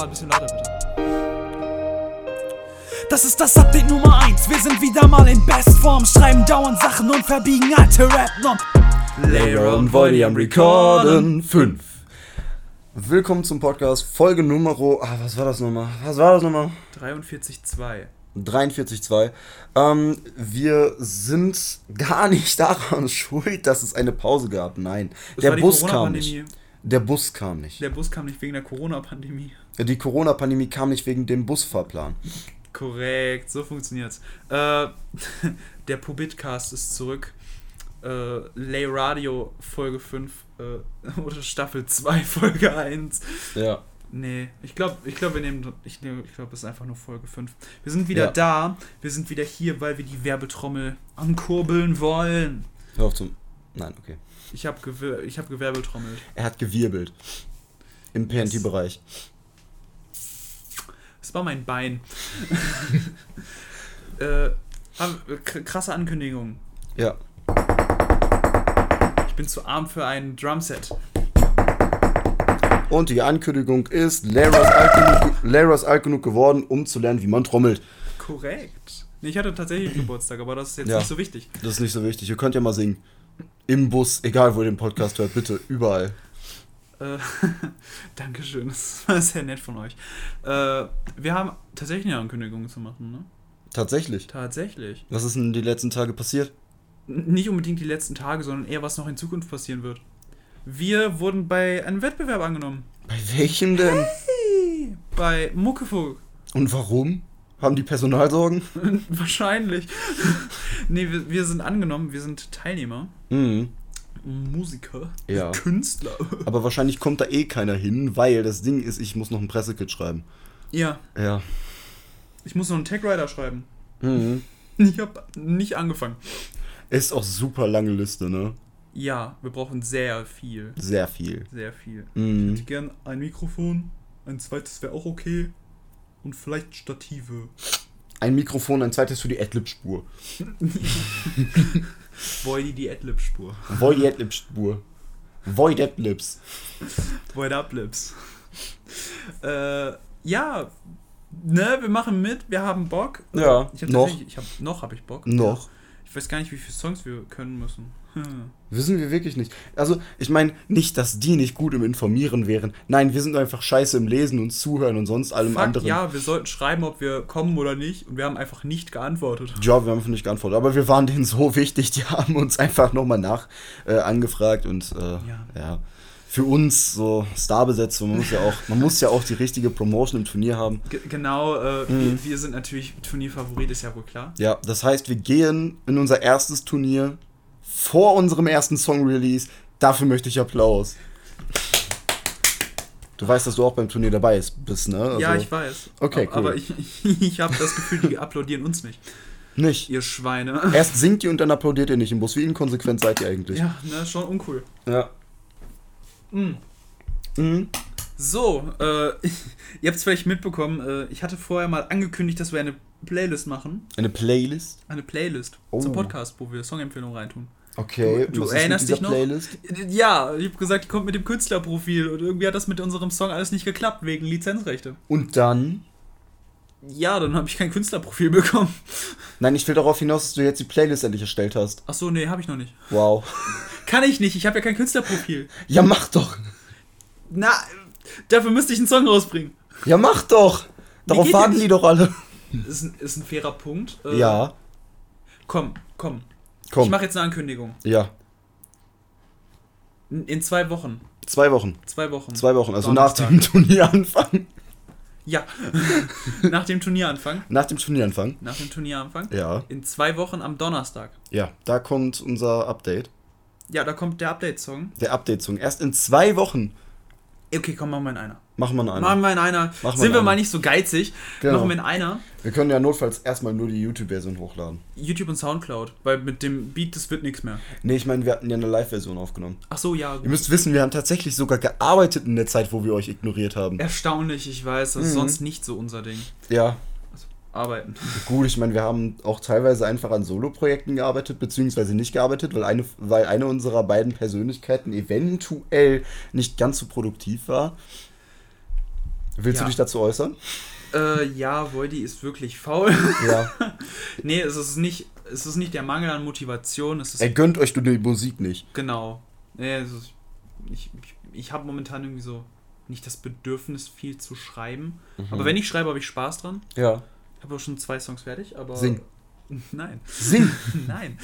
mal ein bisschen lauter bitte. Das ist das Update Nummer 1. Wir sind wieder mal in Bestform, schreiben dauernd Sachen und verbiegen alte Rap-Norm. Lehrer und Voidy am Recorden 5. Willkommen zum Podcast, Folge Nummer. Ah, was war das nochmal? Was war das nochmal? 43,2. 43.2. Ähm, wir sind gar nicht daran schuld, dass es eine Pause gab. Nein, Das der war die Bus kam nicht. Der Bus kam nicht. Der Bus kam nicht wegen der Corona-Pandemie. Die Corona-Pandemie kam nicht wegen dem Busfahrplan. Korrekt, so funktioniert's. Äh, der Pobitcast ist zurück. Äh, Lay Radio Folge 5 äh, oder Staffel 2 Folge 1. Ja. Nee, ich glaube, ich glaub, wir nehmen. Ich, nehm- ich glaube, es ist einfach nur Folge 5. Wir sind wieder Ja. da. Wir sind wieder hier, weil wir die Werbetrommel ankurbeln wollen. Hör auf zum. Nein, okay. Ich habe gewir ich hab gewerbetrommelt. Er hat gewirbelt. Im PNT-Bereich. Das war mein Bein. äh, krasse Ankündigung. Ja. Ich bin zu arm für ein Drumset. Und die Ankündigung ist, Lara ist, alt genug, Lara ist alt genug geworden, um zu lernen, wie man trommelt. Korrekt. Nee, ich hatte tatsächlich Geburtstag, aber das ist jetzt Ja. nicht so wichtig. Das ist nicht so wichtig. Ihr könnt ja mal singen. Im Bus, egal wo ihr den Podcast hört, bitte, überall. Äh, Dankeschön, das war sehr nett von euch. Äh, wir haben tatsächlich eine Ankündigung zu machen, ne? Tatsächlich. Tatsächlich. Was ist denn die letzten Tage passiert? Nicht unbedingt die letzten Tage, sondern eher, was noch in Zukunft passieren wird. Wir wurden bei einem Wettbewerb angenommen. Bei welchem denn? Bei Muckefug. Und warum? Haben die Personalsorgen? Wahrscheinlich. nee, wir, wir sind angenommen, wir sind Teilnehmer, Mhm. Musiker, Ja. Künstler. Aber wahrscheinlich kommt da eh keiner hin, weil das Ding ist, ich muss noch ein Pressekit schreiben. Ja, Ja. ich muss noch einen Tag-Rider schreiben. Mhm. Ich habe nicht angefangen. Ist auch super lange Liste, ne? Ja, wir brauchen sehr viel. Sehr viel. Sehr viel. Mhm. Ich hätte gern ein Mikrofon, ein zweites wäre auch okay. Und vielleicht Stative. Ein Mikrofon, ein zweites für die Adlib-Spur. Voidy die Adlib-Spur. Void Adlib-Spur. Void Adlibs. Void Uplips. äh, ja, ne, wir machen mit, wir haben Bock. Ja, Ich hab noch. Ich hab, noch habe ich Bock. Noch. Ich weiß gar nicht, wie viele Songs wir können müssen. Hm. Wissen wir wirklich nicht. Also, ich meine, nicht, dass die nicht gut im Informieren wären. Nein, wir sind einfach scheiße im Lesen und Zuhören und sonst allem Fuck, anderen. ja, wir sollten schreiben, ob wir kommen oder nicht. Und wir haben einfach nicht geantwortet. Ja, wir haben einfach nicht geantwortet. Aber wir waren denen so wichtig, die haben uns einfach nochmal nach äh, angefragt und äh, Ja. ja. Für uns so Starbesetzung, man muss ja auch, man muss ja auch die richtige Promotion im Turnier haben. Ge genau, äh, Mhm. wir, wir sind natürlich Turnierfavorit, ist ja wohl klar. Ja, das heißt, wir gehen in unser erstes Turnier vor unserem ersten Song-Release. Dafür möchte ich Applaus. Du weißt, dass du auch beim Turnier dabei bist, ne? Also, ja, ich weiß. Okay, Aber- Aber cool. ich, ich habe das Gefühl, die applaudieren uns nicht. Nicht. Ihr Schweine. Erst singt ihr und dann applaudiert ihr nicht im Bus. Wie inkonsequent seid ihr eigentlich? Ja, ne, schon uncool. Ja. Mhm. Mhm. So, äh, ihr habt es vielleicht mitbekommen, äh, ich hatte vorher mal angekündigt, dass wir eine Playlist machen. Eine Playlist? Eine Playlist Oh. zum Podcast, wo wir Songempfehlungen reintun. Okay, Du- du erinnerst dich noch? Playlist? Ja, ich habe gesagt, die kommt mit dem Künstlerprofil und irgendwie hat das mit unserem Song alles nicht geklappt, wegen Lizenzrechte. Und dann? Ja, dann habe ich kein Künstlerprofil bekommen. Nein, ich will darauf hinaus, dass du jetzt die Playlist endlich erstellt hast. Ach so, nee, habe ich noch nicht. Wow. Kann ich nicht, ich habe ja kein Künstlerprofil. Ja, mach doch. Na, dafür müsste ich einen Song rausbringen. Ja, mach doch. Darauf warten die doch alle. Ist ein, ist ein fairer Punkt. Äh, Ja, Komm, komm. Komm. Ich mache jetzt eine Ankündigung. ja, In, in zwei Wochen. zwei Wochen. Zwei Wochen. Zwei Wochen, also Donnerstag. nach dem Turnieranfang. Ja. nach dem Turnieranfang. Nach dem Turnieranfang. Nach dem Turnieranfang. Ja. In zwei Wochen am Donnerstag. Ja, da kommt unser Update. Ja, da kommt der Update-Song. Der Update-Song. Erst in zwei Wochen. Okay, komm, machen wir in einer. Machen wir noch einen. Machen wir in einer. Wir Sind in wir einer. mal nicht so geizig. Genau. Machen wir in einer. Wir können ja notfalls erstmal nur die YouTube-Version hochladen. YouTube und Soundcloud. Weil mit dem Beat, das wird nichts mehr. Nee, ich meine, wir hatten ja eine Live-Version aufgenommen. Ach so, ja. Ihr müsst wissen, wir haben tatsächlich sogar gearbeitet in der Zeit, wo wir euch ignoriert haben. Erstaunlich, ich weiß. Das ist Mhm. sonst nicht so unser Ding. Ja, Arbeiten. gut, ich meine, wir haben auch teilweise einfach an Solo-Projekten gearbeitet, beziehungsweise nicht gearbeitet, weil eine, weil eine unserer beiden Persönlichkeiten eventuell nicht ganz so produktiv war. Willst Ja. du dich dazu äußern? Äh, ja, Voidy ist wirklich faul. Ja. nee, es ist nicht, es ist nicht der Mangel an Motivation, es ist Er gönnt euch nur die Musik nicht. genau. Nee, ist, ich ich, ich habe momentan irgendwie so nicht das Bedürfnis, viel zu schreiben. Mhm. Aber wenn ich schreibe, habe ich Spaß dran. Ja. Ich habe auch schon zwei Songs fertig, aber. Sing. Nein. Sing! Nein.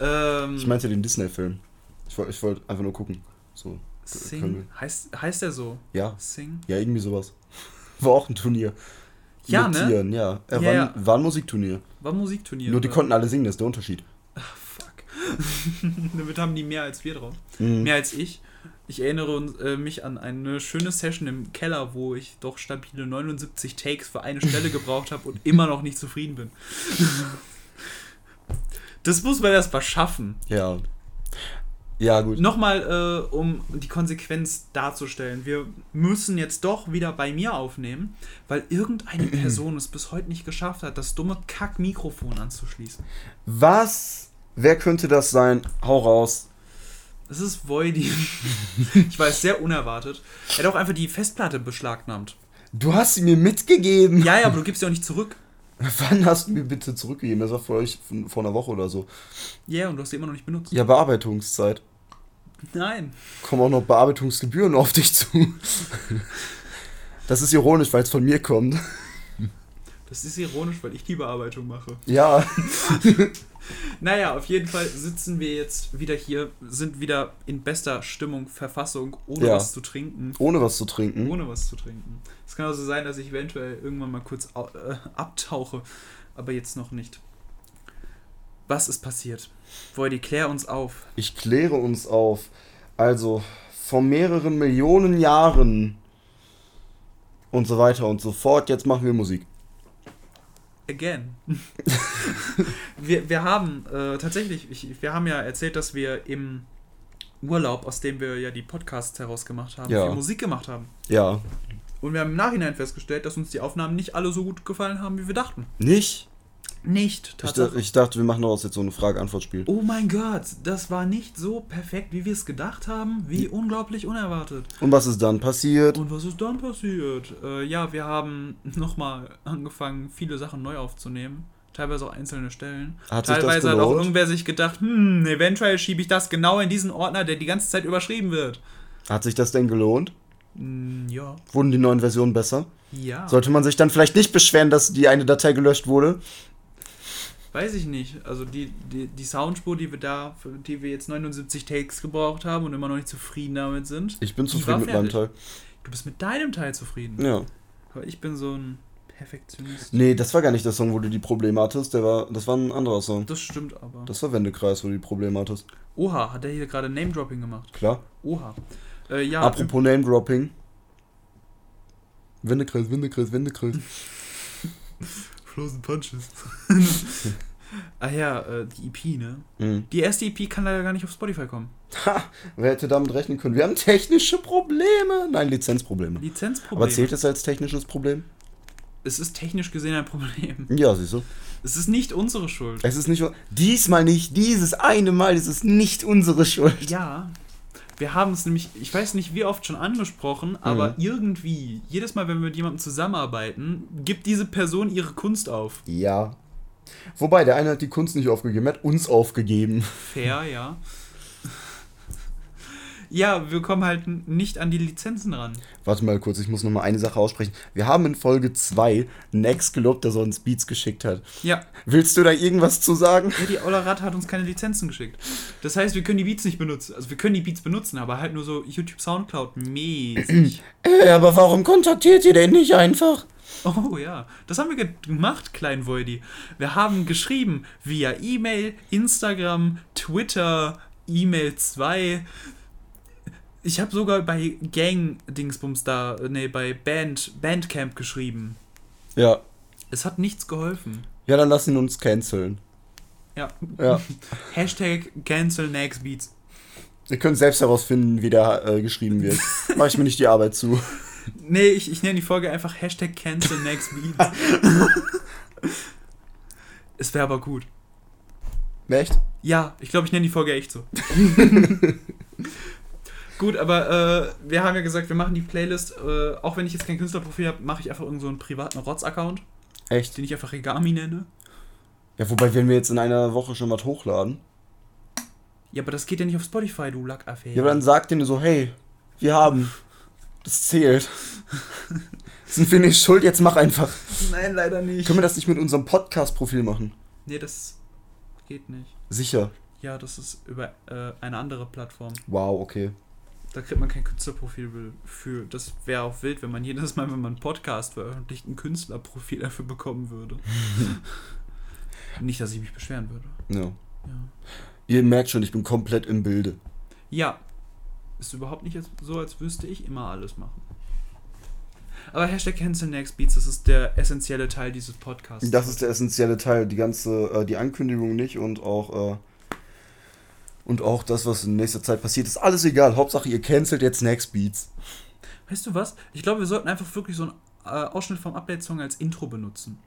Ähm, Ich meinte den Disney-Film. Ich wollte ich wollt einfach nur gucken. So. Sing. Heißt, heißt der so? Ja. Sing? Ja, irgendwie sowas. War auch ein Turnier. Ja, Mit ne? Tieren, ja. Er Ja, war, ja. Ein, war ein Musikturnier. War ein Musikturnier. Nur die oder? konnten alle singen, das ist der Unterschied. Fuck. Damit haben die mehr als wir drauf. Mhm. Mehr als ich. Ich erinnere äh, mich an eine schöne Session im Keller, wo ich doch stabile 79 Takes für eine Stelle gebraucht habe und immer noch nicht zufrieden bin. Das muss man erst mal schaffen. Ja. Ja, gut. Nochmal, äh, um die Konsequenz darzustellen. Wir müssen jetzt doch wieder bei mir aufnehmen, weil irgendeine Person es bis heute nicht geschafft hat, das dumme Kack-Mikrofon anzuschließen. Was? Wer könnte das sein? Hau raus. Das ist Voidy. ich weiß, sehr unerwartet. Er hat auch einfach die Festplatte beschlagnahmt. Du hast sie mir mitgegeben. Ja, ja, aber du gibst sie auch nicht zurück. Wann hast du mir bitte zurückgegeben? Das war vor euch vor einer Woche oder so. Ja, yeah, und du hast sie immer noch nicht benutzt. Ja, Bearbeitungszeit. Nein. Kommen auch noch Bearbeitungsgebühren auf dich zu. Das ist ironisch, weil es von mir kommt. Das ist ironisch, weil ich die Bearbeitung mache. Ja. Naja, auf jeden Fall sitzen wir jetzt wieder hier, sind wieder in bester Stimmung, Verfassung, ohne Ja. was zu trinken. Ohne was zu trinken. Ohne was zu trinken. Es kann also sein, dass ich eventuell irgendwann mal kurz äh, abtauche, aber jetzt noch nicht. Was ist passiert? Voidy, klär uns auf. Ich kläre uns auf. Also, vor mehreren Millionen Jahren und so weiter und so fort. Jetzt machen wir Musik. Again. wir, wir haben äh, tatsächlich, ich, wir haben ja erzählt, dass wir im Urlaub, aus dem wir ja die Podcasts herausgemacht haben, Ja. viel Musik gemacht haben. Ja. Und wir haben im Nachhinein festgestellt, dass uns die Aufnahmen nicht alle so gut gefallen haben, wie wir dachten. Nicht? Nicht, Ich, Tatsache. dachte- ich dachte, wir machen daraus jetzt so eine Frage-Antwort-Spiel. Oh mein Gott, das war nicht so perfekt, wie wir es gedacht haben. Wie unglaublich unerwartet. Und was ist dann passiert? Und was ist dann passiert? Äh, ja, wir haben nochmal angefangen, viele Sachen neu aufzunehmen. Teilweise auch einzelne Stellen. Hat sich das Teilweise hat auch irgendwer sich gedacht, hm, eventuell schiebe ich das genau in diesen Ordner, der die ganze Zeit überschrieben wird. Hat sich das denn gelohnt? Hm, ja. Wurden die neuen Versionen besser? Ja. Sollte man sich dann vielleicht nicht beschweren, dass die eine Datei gelöscht wurde? Weiß ich nicht. Also die, die, die Soundspur, die wir da, für die wir jetzt 79 Takes gebraucht haben und immer noch nicht zufrieden damit sind. Ich bin zufrieden mit meinem Teil. Du bist mit deinem Teil zufrieden. Ja. Aber ich bin so ein Perfektionist. Nee, das war gar nicht der Song, wo du die Probleme hattest. Der war, das war ein anderer Song. Das stimmt aber. Das war Wendekreis, wo du die Probleme hattest. Oha, hat er hier gerade Name-Dropping gemacht. Klar. Oha. Äh, ja, Apropos Name-Dropping. Wendekreis, Wendekreis, Wendekreis. Frozen Punches. ah ja, äh, die EP, ne? Mhm. Die erste EP kann leider gar nicht auf Spotify kommen. Ha, wer hätte damit rechnen können? Wir haben technische Probleme. Nein, Lizenzprobleme. Lizenzproblem. Aber zählt es als technisches Problem? Es ist technisch gesehen ein Problem. Ja, siehst du. Es ist nicht unsere Schuld. Es ist nicht. Diesmal nicht. Dieses eine Mal ist es nicht unsere Schuld. Ja. Wir haben es nämlich, ich weiß nicht wie oft schon angesprochen, aber Mhm. irgendwie, jedes Mal, wenn wir mit jemandem zusammenarbeiten, gibt diese Person ihre Kunst auf. Ja. Wobei, der eine hat die Kunst nicht aufgegeben, er hat uns aufgegeben. Fair, ja. Ja, wir kommen halt nicht an die Lizenzen ran. Warte mal kurz, ich muss noch mal eine Sache aussprechen. Wir haben in Folge 2 Nex gelobt, der so uns Beats geschickt hat. Ja, Willst du da irgendwas zu sagen? ja die Ollarat hat uns keine Lizenzen geschickt. Das heißt, wir können die Beats nicht benutzen. Also wir können die Beats benutzen, aber halt nur so YouTube Soundcloud mäßig. Äh, aber warum kontaktiert ihr den nicht einfach? Oh ja, das haben wir ge- gemacht, Klein Voidy. Wir haben geschrieben via E-Mail, Instagram, Twitter, E-Mail 2. Ich habe sogar bei Gang Dingsbums da, nee, bei Band Bandcamp geschrieben. Ja. Es hat nichts geholfen. Ja, dann lass ihn uns canceln. Ja. Ja. Hashtag cancel next beats. Ihr könnt selbst herausfinden, wie der äh, geschrieben wird. Mach ich mir nicht die Arbeit zu. Nee, ich, ich nenne die Folge einfach Hashtag cancel next beats. es wäre aber gut. Echt? Ja, ich glaube, ich nenne die Folge echt so. Gut, aber äh, wir haben ja gesagt, wir machen die Playlist. Äh, auch wenn ich jetzt kein Künstlerprofil habe, mache ich einfach irgend so einen privaten Rotz-Account, Echt? den ich einfach Regami nenne. Ja, wobei, wenn wir jetzt in einer Woche schon was hochladen, Ja, aber das geht ja nicht auf Spotify, du Lackaffäre. ja, aber dann sagt denen so, hey, wir haben. Das zählt. Sind wir nicht schuld, jetzt mach einfach. Nein, leider nicht. Können wir das nicht mit unserem Podcast-Profil machen? Nee, das geht nicht. Sicher. Ja, das ist über äh, eine andere Plattform. Wow, okay. Da kriegt man kein Künstlerprofil für. Das wäre auch wild, wenn man jedes Mal, wenn man einen Podcast veröffentlicht, ein Künstlerprofil dafür bekommen würde. Nicht, dass ich mich beschweren würde. Ja. Ja. Ihr merkt schon, ich bin komplett im Bilde. Ja. Ist überhaupt nicht so, als wüsste ich immer alles machen. Aber Hashtag Cancel Next Beats, das ist der essentielle Teil dieses Podcasts. Das ist der essentielle Teil, die ganze, äh, die Ankündigung nicht und auch, äh, und auch das, was in nächster Zeit passiert, ist alles egal. Hauptsache, ihr cancelt jetzt Next Beats. Weißt du was? Ich glaube, wir sollten einfach wirklich so einen äh, Ausschnitt vom Update-Song als Intro benutzen.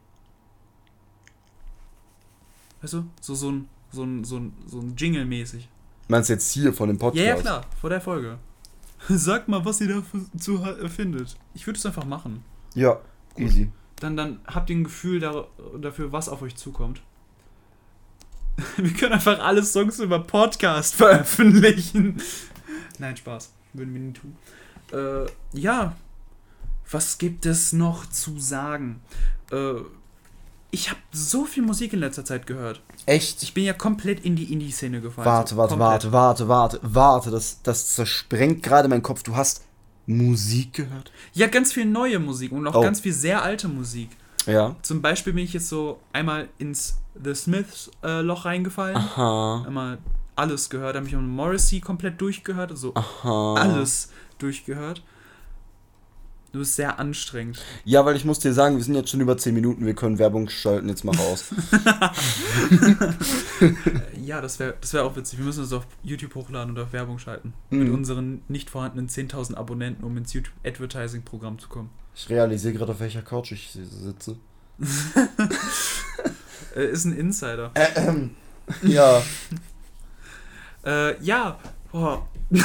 Weißt du? So, so ein, so ein, so ein, so ein Jingle-mäßig. Meinst du jetzt hier von dem Podcast? Ja, ja, klar, vor der Folge. Sagt mal, was ihr dazu äh, findet. Ich würde es einfach machen. Ja, Gut. easy. Dann, dann habt ihr ein Gefühl da, dafür, was auf euch zukommt. Wir können einfach alle Songs über Podcast veröffentlichen. Nein, Spaß. Würden wir nie tun. Äh, ja. Was gibt es noch zu sagen? Äh, ich habe so viel Musik in letzter Zeit gehört. Echt? Ich bin ja komplett in die Indie-Szene gefallen. Warte, warte, komplett. warte, warte, warte, warte. Das, das zersprengt gerade meinen Kopf. Du hast Musik gehört? Ja, ganz viel neue Musik und auch Oh. ganz viel sehr alte Musik. Ja. Zum Beispiel bin ich jetzt so einmal ins The Smiths äh, Loch reingefallen. Aha. Einmal alles gehört, habe ich um Morrissey komplett durchgehört, also Aha. alles durchgehört. Du bist sehr anstrengend. Ja, weil ich muss dir sagen, wir sind jetzt schon über 10 Minuten, wir können Werbung schalten, jetzt mach aus. Ja, das wäre das wär auch witzig. Wir müssen das auf YouTube hochladen und auf Werbung schalten. Mit Mhm. unseren nicht vorhandenen 10.000 Abonnenten, um ins YouTube Advertising-Programm zu kommen. Ich realisiere gerade, auf welcher Couch ich sitze. Ist ein Insider. Ähm, ja. Äh, ja, boah.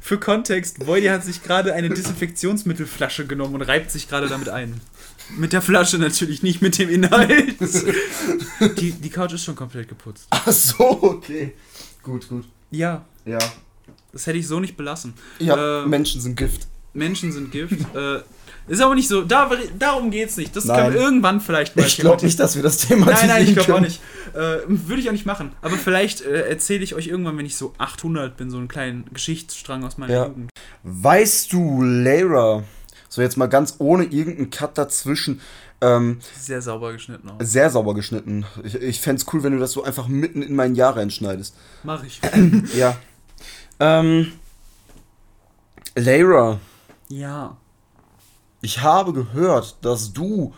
Für Kontext, Voidy hat sich gerade eine Desinfektionsmittelflasche genommen und reibt sich gerade damit ein. Mit der Flasche natürlich, nicht mit dem Inhalt. Die, die Couch ist schon komplett geputzt. Ach so, okay. Gut, gut. Ja, Ja. Das hätte ich so nicht belassen. Ja, Äh, Menschen sind Gift. Menschen sind Gift. äh, ist aber nicht so, da, darum geht's nicht. Das Nein. wir irgendwann vielleicht mal Ich glaube nicht, dass wir das Thema Nein, nein, ich glaube auch nicht. Äh, Würde ich auch nicht machen. Aber vielleicht äh, erzähle ich euch irgendwann, wenn ich so 800 bin, so einen kleinen Geschichtsstrang aus meiner Ja. Jugend. Weißt du, Lara, so jetzt mal ganz ohne irgendeinen Cut dazwischen, ähm, Sehr sauber geschnitten auch. sehr sauber geschnitten. Ich, ich fände es cool, wenn du das so einfach mitten in mein Jahr reinschneidest. Mach ich. Ja. Ähm, Lara, Ja. ich habe gehört, dass du,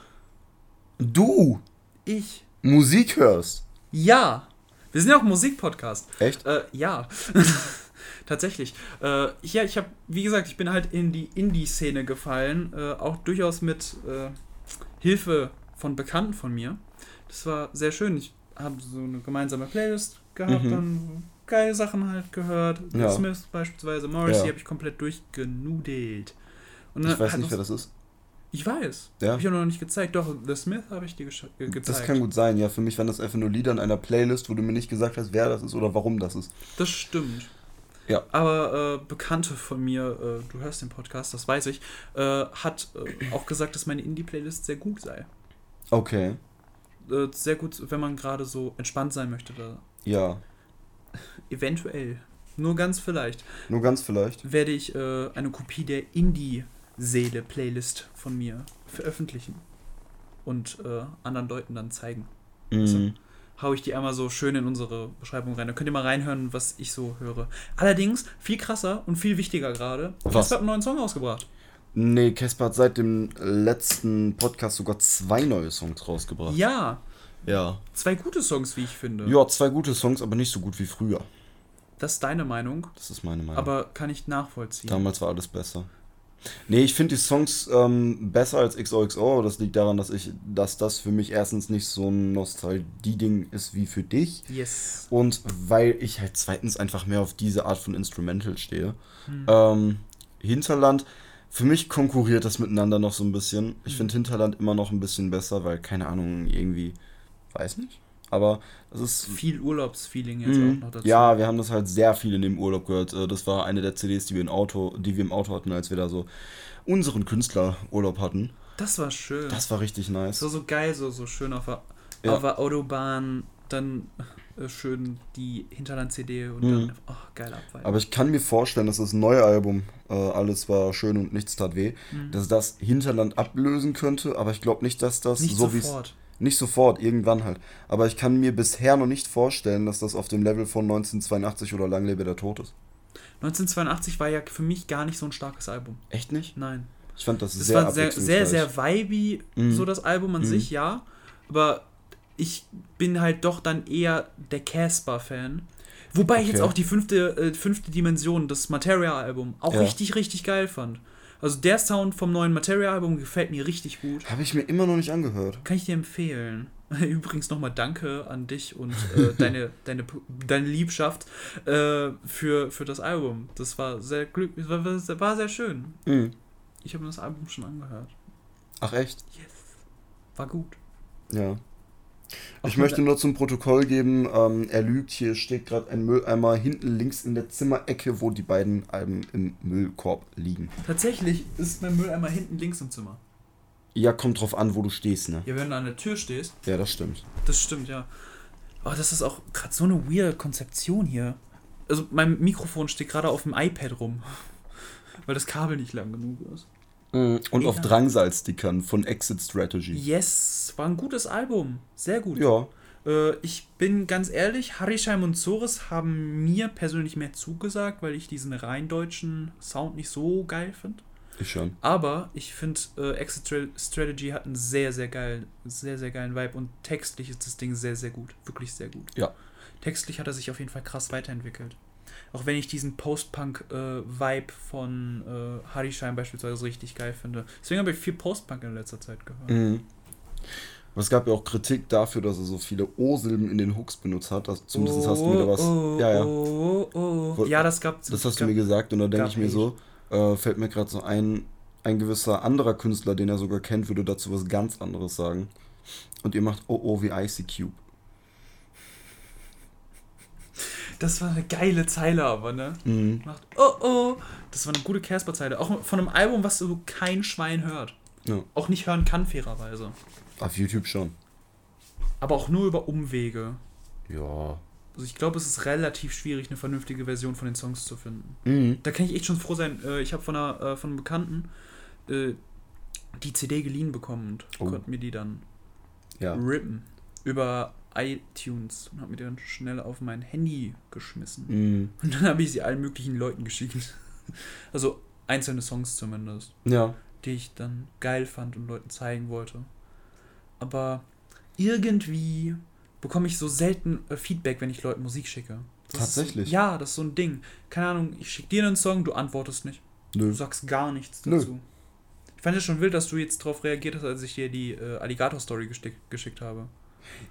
du Ich. Musik hörst. Ja. Wir sind ja auch Musikpodcast. Echt? Äh, ja. Tatsächlich. Äh, ja, ich habe, wie gesagt, ich bin halt in die Indie-Szene gefallen. Äh, auch durchaus mit äh, Hilfe von Bekannten von mir. Das war sehr schön. Ich habe so eine gemeinsame Playlist gehabt, Mhm. dann geile Sachen halt gehört. The Ja. Smiths beispielsweise, Morrissey Ja. habe ich komplett durchgenudelt. Und Ich weiß nicht, wer das ist. Ich weiß. Ja? Habe ich auch noch nicht gezeigt. Doch, The Smith habe ich dir ge gezeigt. Das kann gut sein, ja. Für mich waren das einfach nur Lieder in einer Playlist, wo du mir nicht gesagt hast, wer das ist oder warum das ist. Das stimmt. Ja. Aber äh, Bekannte von mir, äh, du hörst den Podcast, das weiß ich, äh, hat äh, auch gesagt, dass meine Indie-Playlist sehr gut sei. Okay. Äh, sehr gut, wenn man gerade so entspannt sein möchte. Da. Ja. Eventuell, nur ganz vielleicht, Nur ganz vielleicht. werde ich äh, eine Kopie der Indie-Seele-Playlist von mir veröffentlichen und äh, anderen Leuten dann zeigen. Mhm. hau ich die einmal so schön in unsere Beschreibung rein. Da könnt ihr mal reinhören, was ich so höre. Allerdings, viel krasser und viel wichtiger gerade. Was? Casper hat einen neuen Song rausgebracht. Nee, Casper hat seit dem letzten Podcast sogar zwei neue Songs rausgebracht. Ja, Ja. zwei gute Songs, wie ich finde. Ja, zwei gute Songs, aber nicht so gut wie früher. Das ist deine Meinung, Das ist meine Meinung. aber kann ich nachvollziehen. Damals war alles besser. Nee, ich finde die Songs ähm, besser als XOXO. Das liegt daran, dass ich, dass das für mich erstens nicht so ein Nostalgie-Ding ist wie für dich. Yes. Und weil ich halt zweitens einfach mehr auf diese Art von Instrumental stehe. Ähm, Hinterland, für mich konkurriert das miteinander noch so ein bisschen. Ich finde Hinterland immer noch ein bisschen besser, weil, keine Ahnung, irgendwie, weiß nicht. Aber das ist. Viel Urlaubsfeeling jetzt Mhm. auch noch dazu. Ja, wir haben das halt sehr viel in dem Urlaub gehört. Äh, Das war eine der CDs, die wir, im Auto, die wir im Auto hatten, als wir da so unseren Künstlerurlaub hatten. Das war schön. Das war richtig nice. so, so geil, so, so schön auf der, Ja. auf der Autobahn, dann äh, schön die Hinterland-CD und Mhm. dann, oh, geil abweichen. Aber ich kann mir vorstellen, dass das neue Album, äh, Alles war schön und nichts tat weh, Mhm. dass das Hinterland ablösen könnte, aber ich glaube nicht, dass das Nicht so wie sofort. Nicht sofort, irgendwann halt. Aber ich kann mir bisher noch nicht vorstellen, dass das auf dem Level von 1982 oder Lang lebe der Tod ist. 1982 war ja für mich gar nicht so ein starkes Album. Echt nicht? Nein. Ich fand das Es sehr war sehr, sehr, sehr vibey, Mhm. so das Album an Mhm. sich, ja. Aber ich bin halt doch dann eher der Casper-Fan. Wobei ich jetzt Okay. auch die fünfte, äh, fünfte Dimension, das Materia-Album, auch Ja. richtig, richtig geil fand. Also der Sound vom neuen Materia-Album gefällt mir richtig gut. Habe ich mir immer noch nicht angehört. Kann ich dir empfehlen. Übrigens nochmal Danke an dich und äh, deine, deine, deine Liebschaft äh, für, für das Album. Das war sehr glücklich, war, war, sehr schön. Mhm. Ich habe mir das Album schon angehört. Ach echt? Yes. War gut. Ja. Ich möchte nur zum Protokoll geben, ähm, er lügt, hier steht gerade ein Mülleimer hinten links in der Zimmerecke, wo die beiden Alben im Müllkorb liegen. Tatsächlich ist mein Mülleimer hinten links im Zimmer. Ja, kommt drauf an, wo du stehst, ne? Ja, wenn du an der Tür stehst, Ja, das stimmt. das stimmt, ja. Aber das ist auch gerade so eine weirde Konzeption hier. Also mein Mikrofon steht gerade auf dem iPad rum. Weil das Kabel nicht lang genug ist. Und auf. Drangsal-Stickern von Exit Strategy. Yes, war ein gutes Album. Sehr gut. Ja. Äh, ich bin ganz ehrlich, Harishheim und Zores haben mir persönlich mehr zugesagt, weil ich diesen rein deutschen Sound nicht so geil finde. Ich schon. Aber ich finde, äh, Exit Stra- Strategy hat einen sehr, sehr geilen, sehr, sehr geilen Vibe und textlich ist das Ding sehr, sehr gut. Wirklich sehr gut. Ja. Textlich hat er sich auf jeden Fall krass weiterentwickelt. Auch wenn ich diesen Post-Punk-Vibe von äh, Harishheim beispielsweise richtig geil finde. Deswegen habe ich viel Post-Punk in letzter Zeit gehört. Mhm. Aber es gab ja auch Kritik dafür, dass er so viele O-Silben in den Hooks benutzt hat. Das, zumindest hast du mir da was. Oh, ja, ja. Oh, oh. Wo- Ja, das gab Das hast du gab, mir gesagt und da denke ich mir so, äh, fällt mir gerade so ein, ein gewisser anderer Künstler, den er sogar kennt, würde dazu was ganz anderes sagen. Und ihr macht Oh Oh wie Icy Cube. Das war eine geile Zeile, aber, ne? Mhm. Macht, oh oh. Das war eine gute Casper-Zeile. Auch von einem Album, was so kein Schwein hört. Ja. Auch nicht hören kann, fairerweise. Auf YouTube schon. Aber auch nur über Umwege. Ja. Also ich glaube, es ist relativ schwierig, eine vernünftige Version von den Songs zu finden. Mhm. Da kann ich echt schon froh sein. Äh, Ich habe von, einer, äh, von einem Bekannten äh, die CD geliehen bekommen und Oh. konnte mir die dann Ja. rippen über iTunes und habe mir dann schnell auf mein Handy geschmissen. Mhm. Und dann habe ich sie allen möglichen Leuten geschickt. Also einzelne Songs zumindest, Ja. die ich dann geil fand und Leuten zeigen wollte. Aber irgendwie bekomme ich so selten äh, Feedback, wenn ich Leuten Musik schicke. Das Tatsächlich? Ist, ja, das ist so ein Ding. Keine Ahnung, ich schicke dir einen Song, du antwortest nicht. Nö. Du sagst gar nichts Nö. dazu. Ich fand es schon wild, dass du jetzt darauf reagiert hast, als ich dir die äh, Alligator-Story geschickt habe.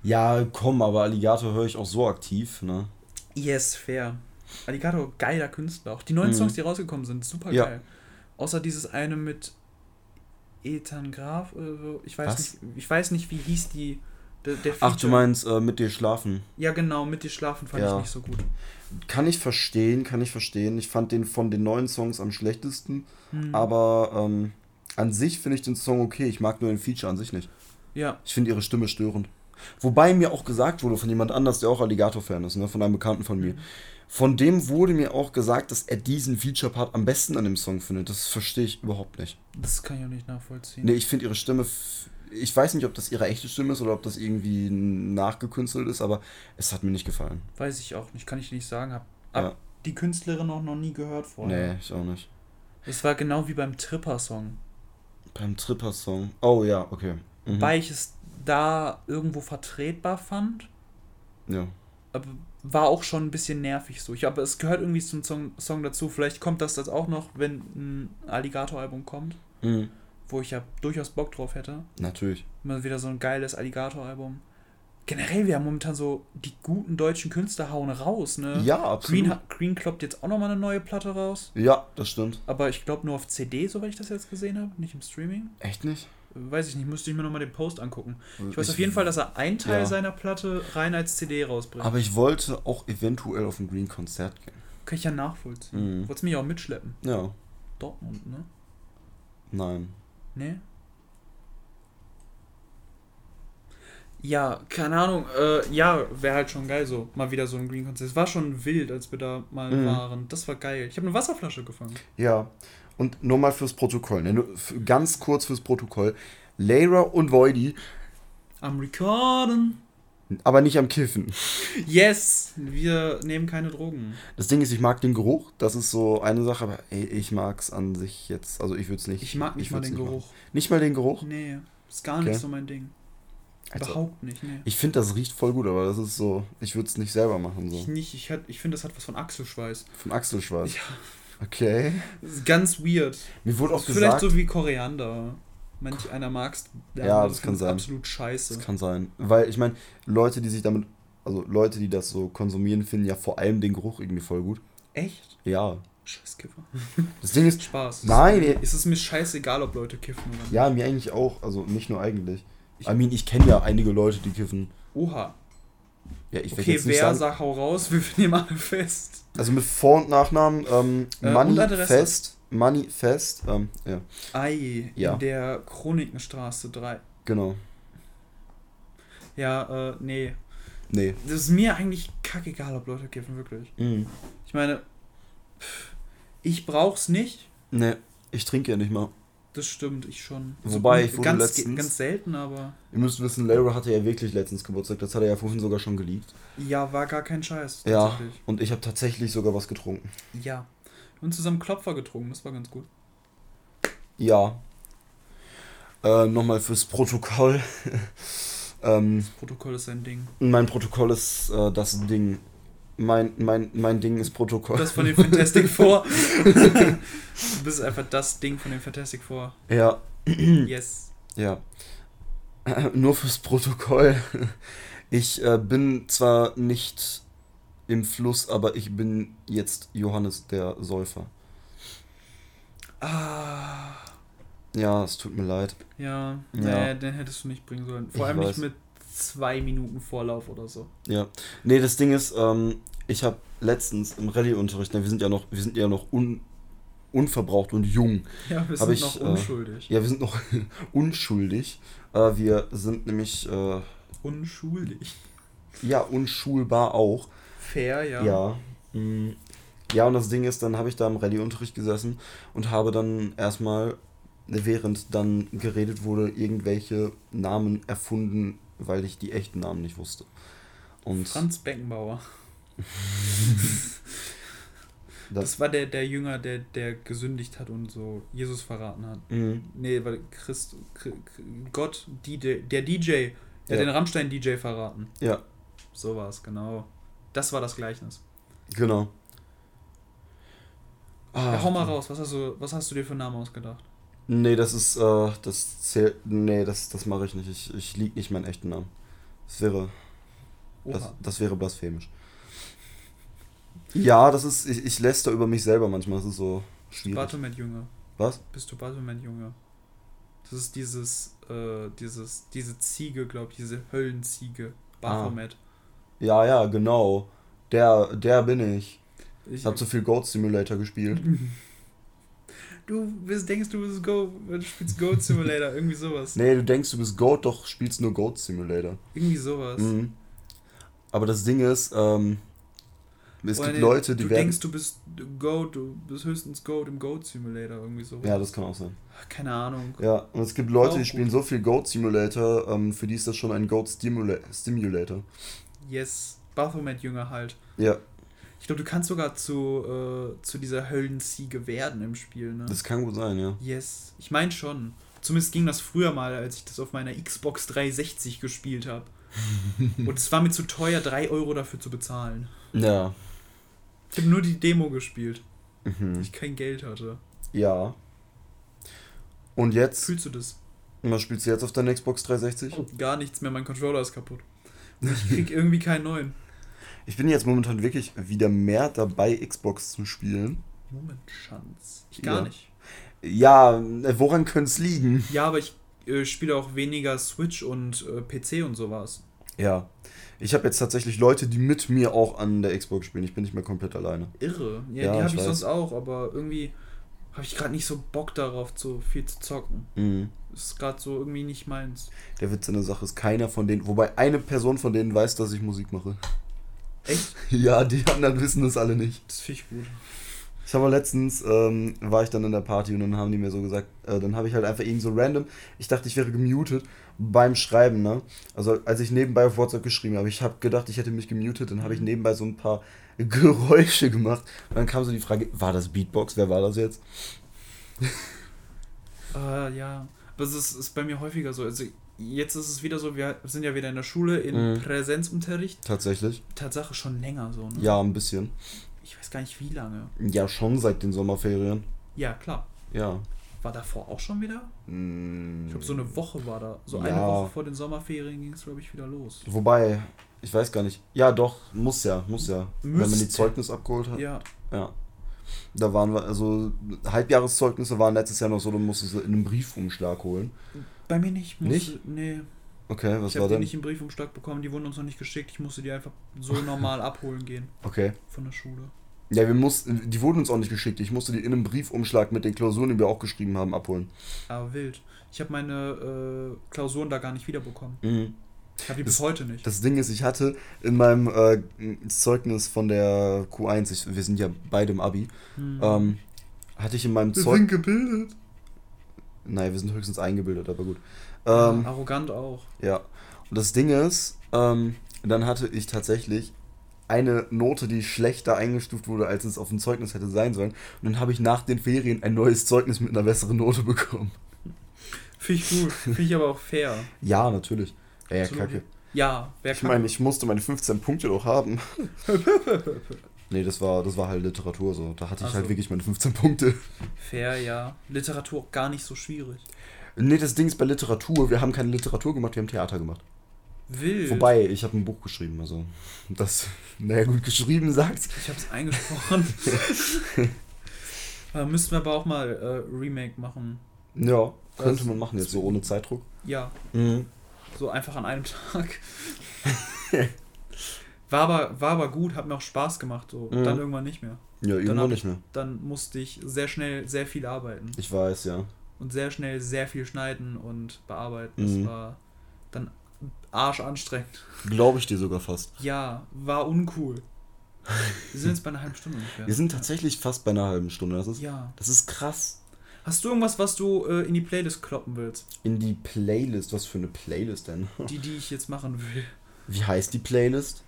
Ja, komm, aber Alligator höre ich auch so aktiv, ne? Yes, fair. Alligator, geiler Künstler. Auch die neuen Mhm. Songs, die rausgekommen sind, super Ja. geil. Außer dieses eine mit Ethan Graf oder so. Ich weiß, Was? nicht, ich weiß nicht, wie hieß die. Der, der Ach, du meinst äh, mit dir schlafen. Ja, genau, mit dir schlafen fand Ja. ich nicht so gut. Kann ich verstehen, kann ich verstehen. Ich fand den von den neuen Songs am schlechtesten. Hm. Aber ähm, an sich finde ich den Song okay. Ich mag nur den Feature an sich nicht. Ja, Ich finde ihre Stimme störend. Wobei mir auch gesagt wurde von jemand anders, der auch Alligator-Fan ist, ne, von einem Bekannten von mir. Von dem wurde mir auch gesagt, dass er diesen Feature-Part am besten an dem Song findet. Das verstehe ich überhaupt nicht. das kann ich auch nicht nachvollziehen. Nee, ich finde ihre Stimme. Ich weiß nicht, ob das ihre echte Stimme ist oder ob das irgendwie nachgekünstelt ist, aber es hat mir nicht gefallen. Weiß ich auch nicht, kann ich nicht sagen. Hab, hab Ja. die Künstlerin auch noch nie gehört vorher. Nee, ich auch nicht. Es war genau wie beim Tripper-Song. Beim Tripper-Song. Oh ja, okay. Mhm. Wobei ich es da irgendwo vertretbar fand. Ja. Aber war auch schon ein bisschen nervig so. Ich aber es gehört irgendwie zum Song, Song dazu. Vielleicht kommt das jetzt auch noch, wenn ein Alligator-Album kommt, Mhm. wo ich ja durchaus Bock drauf hätte. Natürlich. Mal wieder so ein geiles Alligator-Album. Generell, wir haben momentan so, die guten deutschen Künstler hauen raus, ne? Ja, absolut. Green, Green kloppt jetzt auch nochmal eine neue Platte raus. Ja, das stimmt. Aber ich glaube nur auf CD, soweit ich das jetzt gesehen habe, nicht im Streaming. Echt nicht? Weiß ich nicht, müsste ich mir nochmal den Post angucken. Ich weiß Ich- auf jeden Fall, dass er einen Teil Ja. seiner Platte rein als CD rausbringt. Aber ich wollte auch eventuell auf ein Green-Konzert gehen. Kann ich ja nachvollziehen. Mhm. Wolltest mich auch mitschleppen? Ja. Dortmund, ne? Nein. Nee? Ja, keine Ahnung. Äh, ja, wäre halt schon geil so. Mal wieder so ein Green-Konzert. Es war schon wild, als wir da mal Mhm. waren. Das war geil. Ich habe eine Wasserflasche gefangen. Ja. Und nur mal fürs Protokoll, ne? Ganz kurz fürs Protokoll. Layra und Voidy, Am Recorden. aber nicht am Kiffen. Yes! Wir nehmen keine Drogen. Das Ding ist, ich mag den Geruch. Das ist so eine Sache, aber ey, ich mag's an sich jetzt. Also ich würde es nicht. Ich mag nicht mal würd's den nicht Geruch. machen. Nicht mal den Geruch? Nee, ist gar Okay. nicht so mein Ding. Also, Überhaupt nicht, nee. ich finde, das riecht voll gut, aber das ist so. Ich würde es nicht selber machen. Ich So. nicht, ich, hat- ich finde, das hat was von Achselschweiß. Von Achselschwarz. Ja. Okay. Das ist ganz weird. Mir wurde auch Vielleicht gesagt. so wie Koriander. Manch einer magst. Ja, das kann sein. absolut scheiße. Das kann sein. Weil ich meine, Leute, die sich damit. Also Leute, die das so konsumieren, finden ja vor allem den Geruch irgendwie voll gut. Echt? Ja. Scheißkiffer. Das Ding ist. Spaß. Nein, Es ist, mir scheißegal, ob Leute kiffen oder nicht. Ja, mir eigentlich auch. Also nicht nur eigentlich. Ich meine, ich kenne ja einige Leute, die kiffen. Oha. Ja, ich Okay, wer sagen. sagt hau raus? Wir nehmen alle fest. Also mit Vor- und Nachnamen, ähm, Äh, Money und Adresse. Fest. Money Fest, ähm, ja, Ei, Ja. in der Chronikenstraße 3. genau. Ja, äh, nee. Nee. Das ist mir eigentlich kackegal, ob Leute kiffen, wirklich. Mhm. Ich meine, ich brauch's nicht. Nee, ich trinke ja nicht mal. Das stimmt, ich schon. Wobei, So, ich wurde ganz, letztens- ganz selten, aber Ihr müsst wissen, Lara hatte ja wirklich letztens Geburtstag. Das hat er ja vorhin sogar schon geleakt. ja, war gar kein Scheiß. Ja, und ich habe tatsächlich sogar was getrunken. Ja. Wir haben zusammen Klopfer getrunken, das war ganz gut. Ja. Äh, Nochmal fürs Protokoll. ähm, Das Protokoll ist ein Ding. mein Protokoll ist äh, das Ding. Mein, mein, mein Ding ist Protokoll. Das von den Fantastic Four. du bist einfach das Ding von den Fantastic Four. ja, Yes. ja. Nur fürs Protokoll. Ich äh, bin zwar nicht im Fluss, aber ich bin jetzt Johannes der Säufer. Ah. Ja, es tut mir leid. Ja, Ja. nee, den hättest du nicht bringen sollen. Vor Ich allem weiß. nicht mit zwei Minuten Vorlauf oder so. Ja. Nee, das Ding ist, ähm, ich habe letztens im Rallye-Unterricht, ne, wir sind ja noch, wir sind ja noch un, unverbraucht und jung. Ja, wir sind ich, noch äh, unschuldig. Ja, wir sind noch unschuldig. Äh, wir sind nämlich, äh, Unschuldig. ja, unschulbar auch. Fair, ja. Ja. mm, Ja, und das Ding ist, dann habe ich da im Rallye-Unterricht gesessen und habe dann erstmal, während dann geredet wurde, irgendwelche Namen erfunden, weil ich die echten Namen nicht wusste. Und Franz Beckenbauer. das, Das war der, der Jünger, der, der gesündigt hat und so Jesus verraten hat. Mhm. Nee, weil Christ, Chri- Gott, DJ, der DJ, der Ja. hat den Rammstein-DJ verraten. Ja, So war es, genau. Das war das Gleichnis. genau. Ah, ja, hau mal raus, was hast, du, was hast du dir für einen Namen ausgedacht? Nee, das ist, äh, das zählt, nee, das, das mache ich nicht. Ich, ich lieg nicht meinen echten Namen. Das wäre, das, das wäre blasphemisch. Ja, das ist, ich, ich läster über mich selber manchmal, das ist so schwierig. Batomet-Junge. Was? Bist du Batomet-Junge? Das ist dieses, äh, dieses, diese Ziege, glaube ich, diese Höllenziege. Baphomet. Ja, ja, genau. Der, der bin ich. Ich, habe zu viel Goat Simulator gespielt. du bist, denkst, du bist Go, du spielst Goat Simulator, irgendwie sowas. Nee, du denkst, du bist Goat, doch spielst nur Goat Simulator. Irgendwie sowas. Mhm. Aber das Ding ist, ähm, es Oder gibt nee, Leute, die du werden. denkst, du bist Goat, du bist höchstens Goat im Goat Simulator, irgendwie sowas. ja, das kann auch sein. Keine Ahnung. Ja, und es gibt Leute, die spielen gut. so viel Goat Simulator, ähm, für die ist das schon ein Goat Stimula Stimulator. Yes, Baphomet-Jünger halt. Ja, Ich glaube, du kannst sogar zu, äh, zu dieser Höllenziege werden im Spiel, ne? das kann gut sein, ja. yes, ich meine schon. Zumindest ging das früher mal, als ich das auf meiner Xbox 360 gespielt habe. Und es war mir zu teuer, 3 Euro dafür zu bezahlen. Ja. Ich habe nur die Demo gespielt, weil Mhm. ich kein Geld hatte. Ja. Und jetzt, Fühlst du das? was spielst du jetzt auf deiner Xbox 360? Gar nichts mehr, mein Controller ist kaputt. Und ich krieg irgendwie keinen neuen. Ich bin jetzt momentan wirklich wieder mehr dabei, Xbox zu spielen. Moment, Schanz. Ich gar Ja. nicht. Ja, äh, woran könnte es liegen? Ja, aber ich äh, spiele auch weniger Switch und äh, PC und sowas. Ja. Ich habe jetzt tatsächlich Leute, die mit mir auch an der Xbox spielen. Ich bin nicht mehr komplett alleine. Irre. Ja, Ja, die habe ich sonst auch, aber irgendwie habe ich gerade nicht so Bock darauf, so viel zu zocken. Mhm. Ist gerade so irgendwie nicht meins. Der Witz in der Sache ist, keiner von denen, wobei eine Person von denen weiß, dass ich Musik mache. Echt? Ja, die anderen wissen das alle nicht. Das finde ich gut. Ich habe letztens, ähm, war ich dann in der Party und dann haben die mir so gesagt, äh, dann habe ich halt einfach irgend so random, ich dachte, ich wäre gemutet beim Schreiben, ne? Also als ich nebenbei auf WhatsApp geschrieben habe, ich habe gedacht, ich hätte mich gemutet, dann habe ich nebenbei so ein paar Geräusche gemacht. Und dann kam so die Frage, war das Beatbox? Wer war das jetzt? Äh, ja. Aber es ist, ist bei mir häufiger so. Also jetzt ist es wieder so, wir sind ja wieder in der Schule in Mhm. Präsenzunterricht. Tatsächlich? Tatsache schon länger so, ne? Ja, ein bisschen. Ich weiß gar nicht wie lange. Ja, schon seit den Sommerferien. Ja, klar. Ja. War davor auch schon wieder? Mm, Ich glaube, so eine Woche war da. So eine Ja. Woche vor den Sommerferien ging es, glaube ich, wieder los. Wobei, ich weiß gar nicht. Ja, doch, muss ja, muss ja. Wenn man die Müsste. Zeugnis abgeholt hat. Ja. Ja. Da waren wir, also Halbjahreszeugnisse waren letztes Jahr noch so, du musstest sie in einem Briefumschlag holen. Bei mir nicht. Musste, Nicht? Nee. Okay, was ich war habe die denn? nicht im Briefumschlag bekommen, die wurden uns noch nicht geschickt. Ich musste die einfach so normal abholen gehen Okay. von der Schule. Ja, wir mussten, die wurden uns auch nicht geschickt. Ich musste die in einem Briefumschlag mit den Klausuren, die wir auch geschrieben haben, abholen. Aber wild. Ich habe meine äh, Klausuren da gar nicht wiederbekommen. Mhm. Ich habe die Das- bis heute nicht. Das Ding ist, ich hatte in meinem äh, Zeugnis von der Q1, ich, wir sind ja beide im Abi, Hm. ähm, hatte ich in meinem Zeugnis. gebildet. Nein, wir sind höchstens eingebildet, aber gut. Ähm, Ähm, Arrogant auch. Ja. Und das Ding ist, ähm, dann hatte ich tatsächlich eine Note, die schlechter eingestuft wurde, als es auf dem Zeugnis hätte sein sollen. Und dann habe ich nach den Ferien ein neues Zeugnis mit einer besseren Note bekommen. Finde ich gut. Finde ich aber auch fair. Ja, natürlich. Ja, ja kacke. Ja, wer Ich kann. meine, ich musste meine 15 Punkte doch haben. nee, das war, das war halt Literatur so. Da hatte ich Ach halt so. wirklich meine 15 Punkte. fair, ja. Literatur auch gar nicht so schwierig. Nee, das Ding ist bei Literatur, wir haben keine Literatur gemacht, wir haben Theater gemacht. Wild. Wobei, ich habe ein Buch geschrieben, also das, naja gut, geschrieben sagt's. Ich habe es eingesprochen. äh, müssten wir aber auch mal äh, Remake machen. Ja, könnte Das- man machen jetzt so ohne Zeitdruck. Ja, Mhm. so einfach an einem Tag. War aber, war aber gut, hat mir auch Spaß gemacht. So. Mhm. Dann irgendwann nicht mehr. Ja, hab nicht ich, mehr. dann musste ich sehr schnell sehr viel arbeiten. Ich weiß, ja. Und sehr schnell sehr viel schneiden und bearbeiten. Mhm. Das war dann arschanstrengend. Glaube ich dir sogar fast. Ja, war uncool. Wir sind jetzt bei einer halben Stunde ungefähr. Wir sind tatsächlich fast bei einer halben Stunde. Das ist, Ja. das ist krass. Hast du irgendwas, was du äh, in die Playlist kloppen willst? In die Playlist, was für eine Playlist denn? Die, die ich jetzt machen will. Wie heißt die Playlist?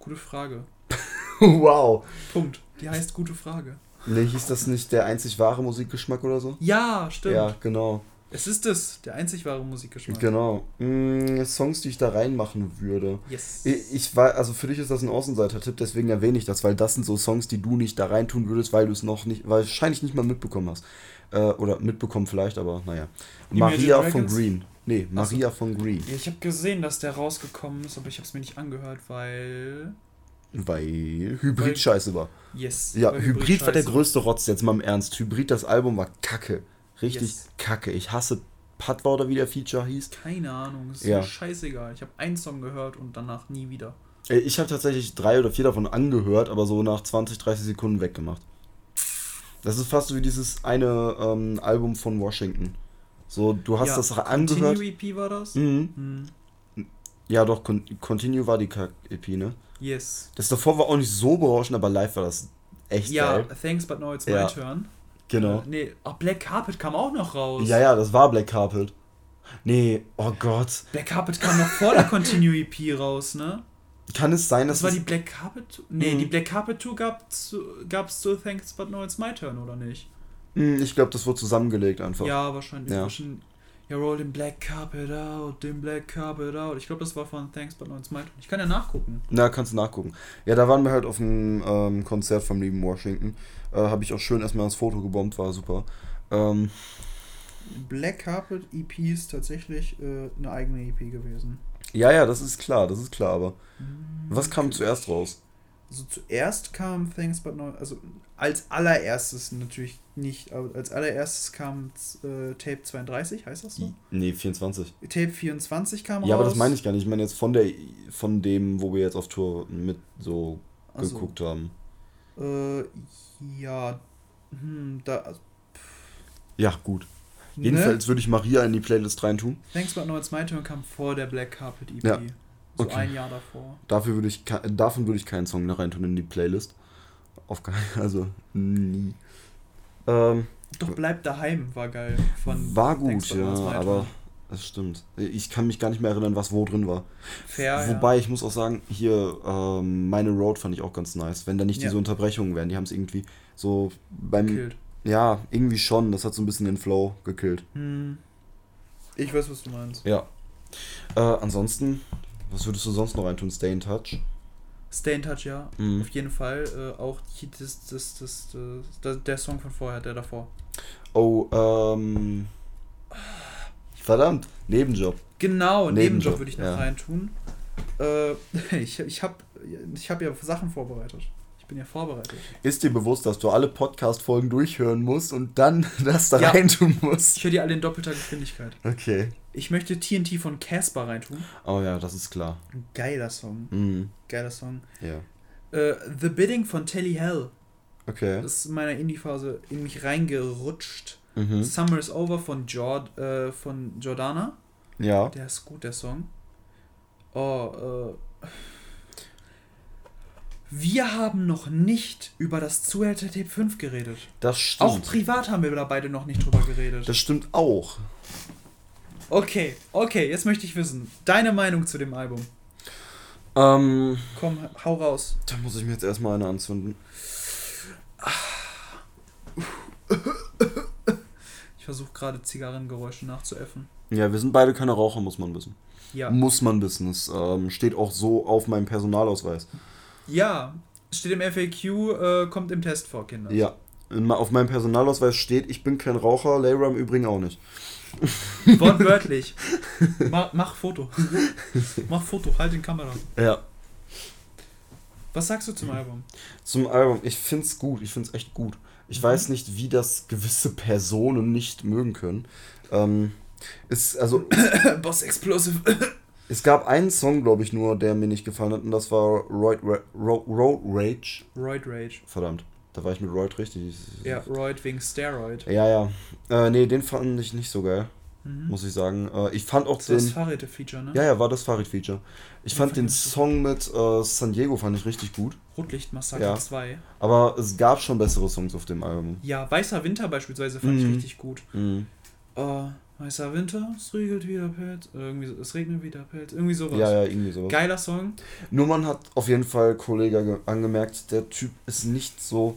Gute Frage. wow. Punkt. Die heißt gute Frage. Ne, hieß das nicht der einzig wahre Musikgeschmack oder so? Ja, stimmt. Ja, genau. Es ist es, der einzig wahre Musikgeschmack. Genau. Mm, Songs, die ich da reinmachen würde. Yes. Ich, ich war, also für dich ist das ein Außenseiter-Tipp, deswegen erwähne ich das, weil das sind so Songs, die du nicht da reintun würdest, weil du es noch nicht, wahrscheinlich nicht mal mitbekommen hast. Äh, oder mitbekommen vielleicht, aber naja. Die Maria von? Green. Nee, Ach so. Maria von Green. Ja, ich habe gesehen, dass der rausgekommen ist, aber ich habe es mir nicht angehört, weil. Weil Hybrid scheiße war. Yes. Ja, weil Hybrid, war der größte Rotz, jetzt mal im Ernst. Hybrid, das Album war kacke. Richtig Yes. kacke. Ich hasse Patwa oder wie der Feature hieß. Keine Ahnung, ist Ja. mir scheißegal. Ich habe einen Song gehört und danach nie wieder. Äh, Ich habe tatsächlich drei oder vier davon angehört, aber so nach 20, 30 Sekunden weggemacht. Das ist fast so wie dieses eine ähm, Album von Washington. So, du hast ja, das angehört. Continue EP war das? Mhm. Hm. Ja, doch, Con Continue war die Kack-EP, ne? Yes. Das davor war auch nicht so berauschend, aber live war das echt Ja, geil. thanks, but now it's Ja. my turn. Genau. Äh, nee, ach, Black Carpet kam auch noch raus. Ja, ja, das war Black Carpet. Nee, oh Gott. Black Carpet kam noch vor der Continue EP raus, ne? Kann es sein, dass Das war es- die Black Carpet Tour? Nee, Mhm. die Black Carpet Tour gab's, gab's zu Thanks But Now It's My Turn, oder nicht? Hm, Ich glaube, das wurde zusammengelegt einfach. Ja, wahrscheinlich. Ja. wahrscheinlich. Ja, roll den Black Carpet out, den Black Carpet out. Ich glaube, das war von Thanks But No It's My Turn. Ich kann ja nachgucken. Na, kannst du nachgucken. Ja, da waren wir halt auf einem ähm, Konzert vom lieben Washington. Äh, Habe ich auch schön erstmal das Foto gebombt, war super. Ähm, Black Carpet EP ist tatsächlich äh, eine eigene EP gewesen. ja, ja, das ist klar, das ist klar, aber Mhm. was kam zuerst raus? Also zuerst kam Thanks But No, also als allererstes natürlich nicht, aber als allererstes kam äh, Tape 32, heißt das so? Nee, 24. Tape 24 kam Ja, raus. aber das meine ich gar nicht. Ich meine jetzt von der von dem, wo wir jetzt auf Tour mit so Ach so. geguckt haben. Äh, ja, hm, da, also, Ja, gut. ne? Jedenfalls würde ich Maria in die Playlist reintun. Thanks But No It's My Turn kam vor der Black Carpet EP. Ja, So okay. ein Jahr davor. Dafür würde ich davon würde ich keinen Song mehr reintun in die Playlist. Auf keinen, also nie. Ähm, Doch Bleib daheim war geil. Von war gut, ja, aber das stimmt. Ich kann mich gar nicht mehr erinnern, was wo drin war. Fair, Wobei ich muss auch sagen, hier ähm, meine Road fand ich auch ganz nice. Wenn da nicht Ja. diese Unterbrechungen wären, die haben es irgendwie so beim ja, killt. ja irgendwie schon. Das hat so ein bisschen den Flow gekillt. Hm. Ich weiß, was du meinst. Ja. Äh, ansonsten, was würdest du sonst noch reintun? Stay in Touch. Stay in Touch, ja. Mhm. Auf jeden Fall. Äh, auch das, das, das, das, der Song von vorher, der davor. Oh, ähm. Verdammt, Nebenjob. Genau, Nebenjob, Nebenjob würde ich noch ja. reintun. Äh, ich ich habe ich hab ja Sachen vorbereitet. Ich bin ja vorbereitet. Ist dir bewusst, dass du alle Podcast-Folgen durchhören musst und dann das da Ja. reintun musst? Ich höre die alle in doppelter Geschwindigkeit. Okay. Ich möchte TNT von Casper reintun. Oh ja, das ist klar. Ein geiler Song. Mhm. Geiler Song. Ja. Äh, The Bidding von Telly Hell. Okay. Das ist in meiner Indie-Phase in mich reingerutscht. Mhm. Summer is Over von, Jord, äh, von Jordana. Ja. Der ist gut, der Song. Oh, äh. Wir haben noch nicht über das Zuhälter Tape 5 geredet. Das stimmt. Auch privat haben wir da beide noch nicht drüber geredet. das stimmt auch. Okay, okay, jetzt möchte ich wissen. Deine Meinung zu dem Album. Ähm, Komm, hau raus. da muss ich mir jetzt erstmal eine anzünden. Ich versuche gerade Zigarrengeräusche nachzuäffen. Ja, wir sind beide keine Raucher, muss man wissen. Ja. Muss man wissen. Es ähm, steht auch so auf meinem Personalausweis. Ja, steht im FAQ, äh, kommt im Test vor, Kinder. Ja. In, auf meinem Personalausweis steht, ich bin kein Raucher, Layra im Übrigen auch nicht. Wortwörtlich. mach, mach Foto. mach Foto, halt den Kamera. Ja. Was sagst du zum Album? Zum Album, ich find's gut, ich find's echt gut. Ich Mhm. weiß nicht, wie das gewisse Personen nicht mögen können. Ähm, ist, also, Boss Explosive. es gab einen Song, glaube ich, nur, der mir nicht gefallen hat, und das war Road, Ra Ro Road Rage. Roid Rage. Verdammt, da war ich mit Royd richtig. Ja, Roid wegen Steroid. Ja, ja. Äh, nee, den fand ich nicht so geil, Mhm. muss ich sagen. Äh, ich fand auch Das war das den. Fahrräder-Feature, ne? Ja, ja, war das Fahrrad-Feature. Ich Ja, fand den ich so. Song mit äh, San Diego fand ich richtig gut. Rotlichtmassaker Ja. 2. Aber es gab schon bessere Songs auf dem Album. Ja, Weißer Winter beispielsweise fand ich Mhm. richtig gut. Mhm. Oh, weißer Winter, es regelt wieder Pelz. Irgendwie so, es regnet wieder Pelz. Irgendwie sowas. Ja, ja, irgendwie sowas. Geiler Song. Nur man hat auf jeden Fall Kollege ge- angemerkt, der Typ ist nicht so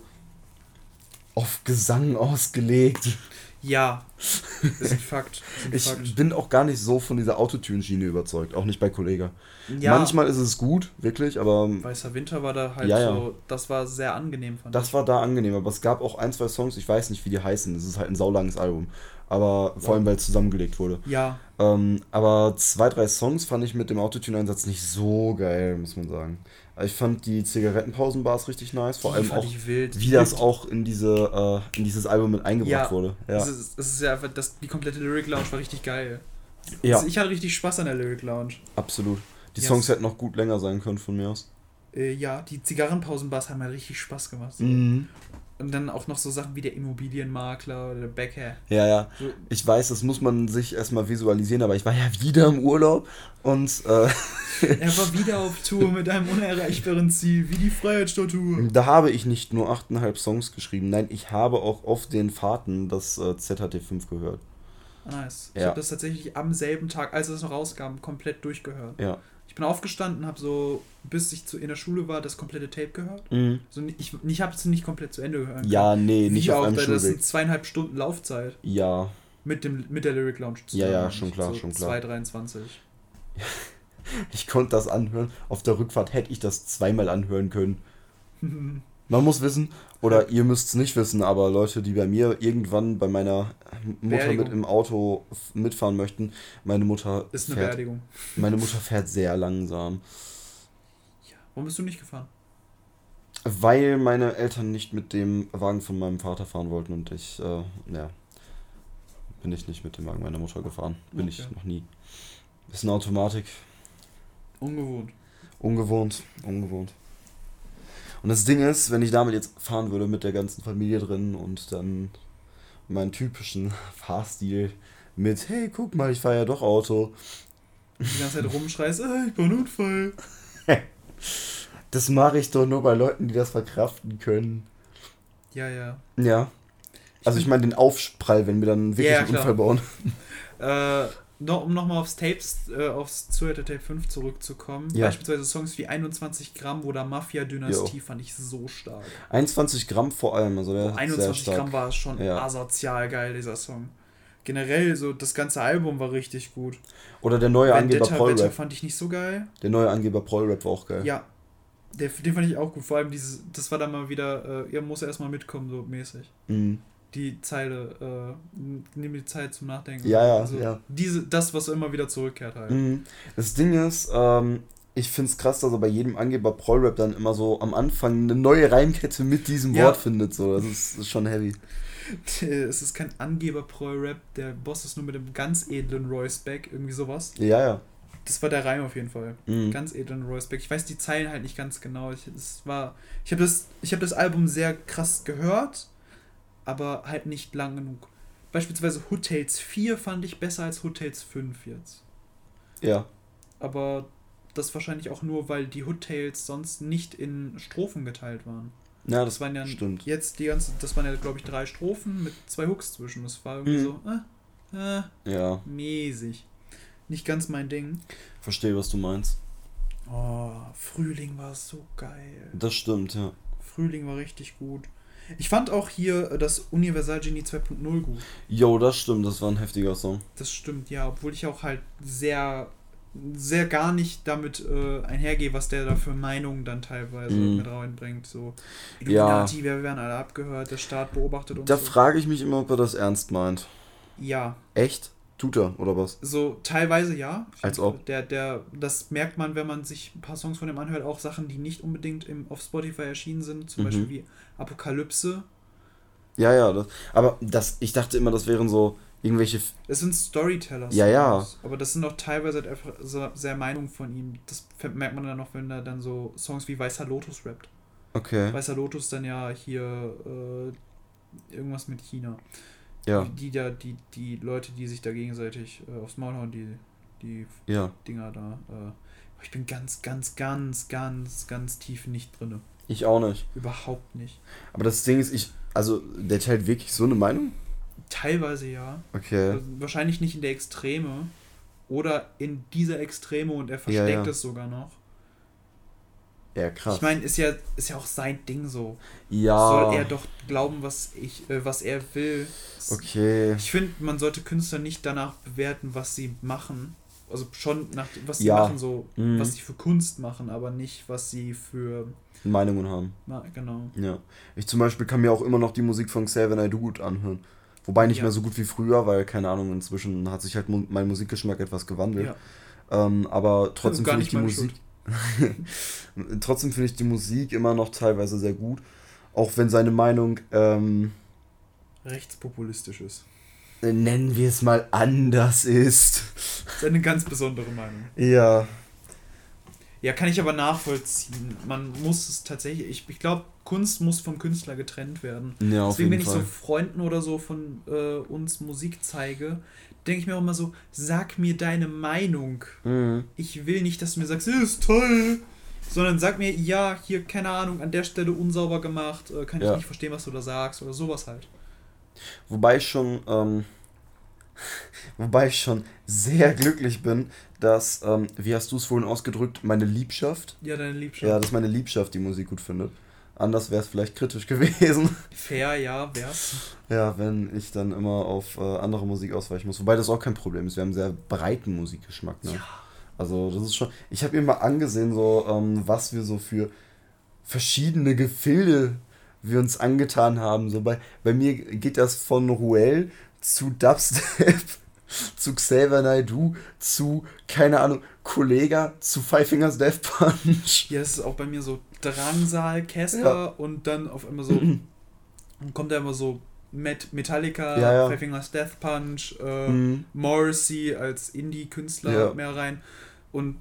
auf Gesang ausgelegt. Ja. Ist ein Fakt. Ist ein Ich Fakt. bin auch gar nicht so von dieser Autotune-Schiene überzeugt, auch nicht bei Kollege. Ja, Manchmal ist es gut, wirklich, aber Weißer Winter war da halt Ja, ja. so, das war sehr angenehm von das war da angenehm. Aber es gab auch ein, zwei Songs, ich weiß nicht, wie die heißen. Es ist halt ein saulanges Album. Aber vor allem, weil es zusammengelegt wurde. Ja, Ähm, aber zwei, drei Songs fand ich mit dem Autotune-Einsatz nicht so geil, muss man sagen. Ich fand die Zigarettenpausenbars richtig nice, vor allem auch, ich wie das auch in diese äh, in dieses Album mit eingebracht wurde. Ja. Es ist, es ist ja einfach, das, die komplette Lyric Lounge war richtig geil. ja, Also ich hatte richtig Spaß an der Lyric Lounge. absolut. Die Yes. Songs hätten noch gut länger sein können von mir aus. Äh, ja, die Zigarrenpausenbars haben halt richtig Spaß gemacht. So. Mhm. Und dann auch noch so Sachen wie der Immobilienmakler oder der Bäcker. Ja, ja. Ich weiß, das muss man sich erstmal visualisieren, aber ich war ja wieder im Urlaub und äh, er war wieder auf Tour mit einem unerreichbaren Ziel, wie die Freiheitsstatue. da habe ich nicht nur 8,5 Songs geschrieben, nein, ich habe auch auf den Fahrten das äh, ZHT5 gehört. Nice. Ich Ja. habe das tatsächlich am selben Tag, als es noch rauskam, komplett durchgehört. Ja. Ich bin aufgestanden, habe so, bis ich zu, in der Schule war, das komplette Tape gehört. Mhm. So, ni- ich ich habe es nicht komplett zu Ende gehört. Ja, nee, nicht Wie auf auch, einem weil das Schulweg. sind zweieinhalb Stunden Laufzeit. Ja, Mit, dem, mit der Lyric Lounge Ja, ja, meine schon klar, so schon klar. 2,23. Ich konnte das anhören. Auf der Rückfahrt hätte ich das zweimal anhören können. Man muss wissen, oder ihr müsst es nicht wissen, aber Leute, die bei mir irgendwann bei meiner Mutter Beerdigung. mit im Auto mitfahren möchten, meine Mutter Ist eine fährt, Beerdigung. meine Mutter fährt sehr langsam, Warum bist du nicht gefahren? weil meine Eltern nicht mit dem Wagen von meinem Vater fahren wollten und ich, äh, ja, bin ich nicht mit dem Wagen meiner Mutter gefahren. Bin ich Okay. noch nie. Ist eine Automatik, Ungewohnt. Ungewohnt, ungewohnt. Und das Ding ist, wenn ich damit jetzt fahren würde mit der ganzen Familie drin und dann meinen typischen Fahrstil mit, hey, guck mal, ich fahre ja doch Auto. Die ganze Zeit rumschreist, äh, ich bin Unfall. Das mache ich doch nur bei Leuten, die das verkraften können. Ja, ja. Ja. Also ich meine den Aufprall, wenn wir dann wirklich Ja, einen. Unfall bauen. Äh, noch, um nochmal aufs Tapes, äh, aufs Zuhälter Tape 5 zurückzukommen. Ja. Beispielsweise Songs wie 21 Gramm oder Mafia-Dynastie Jo. fand ich so stark. 21 Gramm vor allem, also der ist sehr 21 stark. Gramm war schon Ja. asozial geil, dieser Song. Generell, so das ganze Album war richtig gut. Oder der neue Angeber Wetter Prollrap. fand ich nicht so geil. Der neue Angeber Prollrap war auch geil. Ja. Der, den fand ich auch gut. Vor allem dieses, das war dann mal wieder, äh, ihr muss erstmal mitkommen, so mäßig. Mhm. Die Zeile, äh, nimm die Zeit zum Nachdenken. Ja, ja, also ja. Diese, das, was immer wieder zurückkehrt halt. Mhm. Das Ding ist, ähm, ich finde es krass, dass er bei jedem Angeber Prollrap dann immer so am Anfang eine neue Reimkette mit diesem Ja. Wort findet. So. Das ist, ist schon heavy. Es ist kein Angeber-Pro-Rap, der Boss ist nur mit einem ganz edlen Royce Beck, irgendwie sowas. Ja, ja. Das war der Reim auf jeden Fall. Mhm. Ganz edlen Royce Beck. Ich weiß die Zeilen halt nicht ganz genau. Ich, war, ich habe das, ich hab das Album sehr krass gehört, aber halt nicht lang genug. Beispielsweise Hood Tales 4 fand ich besser als Hood Tales 5 jetzt. Ja. Aber das wahrscheinlich auch nur, weil die Hood Tales sonst nicht in Strophen geteilt waren. Ja, Das waren ja stimmt. jetzt die ganze, das waren ja glaube ich drei Strophen mit zwei Hooks zwischen. Das war irgendwie Mhm. so, äh, äh, Ja, mäßig. Nicht ganz mein Ding. verstehe, was du meinst. Oh, Frühling war so geil. Das stimmt, ja. Frühling war richtig gut. Ich fand auch hier äh, das Universal Genie 2.0 gut. Jo, das stimmt, das war ein heftiger Song. Das stimmt, ja, obwohl ich auch halt sehr, sehr gar nicht damit äh, einhergehe, was der da für Meinungen dann teilweise Mhm. mit reinbringt. So, Ja. Illuminati, wir werden alle abgehört, der Staat beobachtet uns. Da so. frage ich mich immer, ob er das ernst meint. Ja, Echt? Tut er, oder was? so teilweise ja. Als ob. Der, der, das merkt man, wenn man sich ein paar Songs von dem anhört, auch Sachen, die nicht unbedingt im, auf Spotify erschienen sind, zum Mhm. Beispiel wie Apokalypse. Ja, ja, das, aber das, ich dachte immer, das wären so irgendwelche. Das sind Storyteller. Ja, ja. Aber das sind auch teilweise halt einfach so sehr Meinungen von ihm. Das merkt man dann noch, wenn er dann so Songs wie Weißer Lotus rappt. Okay. Weißer Lotus dann ja hier äh, irgendwas mit China. Ja, Die, da, die, die Leute, die sich da gegenseitig äh, aufs Maul hauen, die, die ja. Dinger da. Äh, ich bin ganz, ganz, ganz, ganz, ganz tief nicht drinne. Ich auch nicht. Überhaupt nicht. Aber das Ding ist, ich. Also, der teilt wirklich so eine Meinung? Teilweise ja. Okay. Also wahrscheinlich nicht in der Extreme. Oder in dieser Extreme und er versteckt Ja, ja. es sogar noch. Ja, krass. Ich meine, ist ja, ist ja auch sein Ding so. ja. Soll er doch glauben, was ich, äh, was er will. Okay. Ich finde, man sollte Künstler nicht danach bewerten, was sie machen. Also schon nach was sie Ja. machen, so Mhm. was sie für Kunst machen, aber nicht, was sie für. Meinungen haben. Na, genau. Ja. Ich zum Beispiel kann mir auch immer noch die Musik von Xavier Naidoo gut anhören. Wobei nicht Ja. mehr so gut wie früher, weil, keine Ahnung, inzwischen hat sich halt mein Musikgeschmack etwas gewandelt. Ja. Ähm, aber trotzdem Gar finde ich die Musik. trotzdem finde ich die Musik immer noch teilweise sehr gut. Auch wenn seine Meinung, ähm, Rechtspopulistisch ist. nennen wir es mal anders ist. Das ist eine ganz besondere Meinung. Ja. Ja, kann ich aber nachvollziehen. Man muss es tatsächlich. Ich, ich glaube, Kunst muss vom Künstler getrennt werden. Ja, auf Deswegen, wenn ich Fall. so Freunden oder so von äh, uns Musik zeige, denke ich mir auch immer so: Sag mir deine Meinung. mhm. Ich will nicht, dass du mir sagst, "Ja, ist toll. Sondern sag mir, ja, hier, keine Ahnung, an der Stelle unsauber gemacht, äh, kann ich Ja. nicht verstehen, was du da sagst oder sowas halt. Wobei ich schon, ähm, wobei ich schon sehr glücklich bin, dass, ähm, wie hast du es vorhin ausgedrückt, meine Liebschaft, Ja, deine Liebschaft. ja, dass meine Liebschaft die Musik gut findet. Anders wäre es vielleicht kritisch gewesen. Fair, ja, wär's. Ja, wenn ich dann immer auf äh, andere Musik ausweichen muss. Wobei das auch kein Problem ist. Wir haben einen sehr breiten Musikgeschmack. Ne? Ja. Also das ist schon. Ich habe mir mal angesehen, so ähm, was wir so für verschiedene Gefilde wir uns angetan haben. So bei, bei mir geht das von Ruel zu Dubstep zu Xavier Naidoo zu, keine Ahnung, Kollega zu Five Fingers Death Punch. Ja, das ist auch bei mir so Drangsal, Casper Ja. und dann auf einmal so. dann kommt da immer so Met Metallica, Ja, ja. Fingers Death Punch, äh, Mhm. Morrissey als Indie-Künstler Ja. mehr rein. Und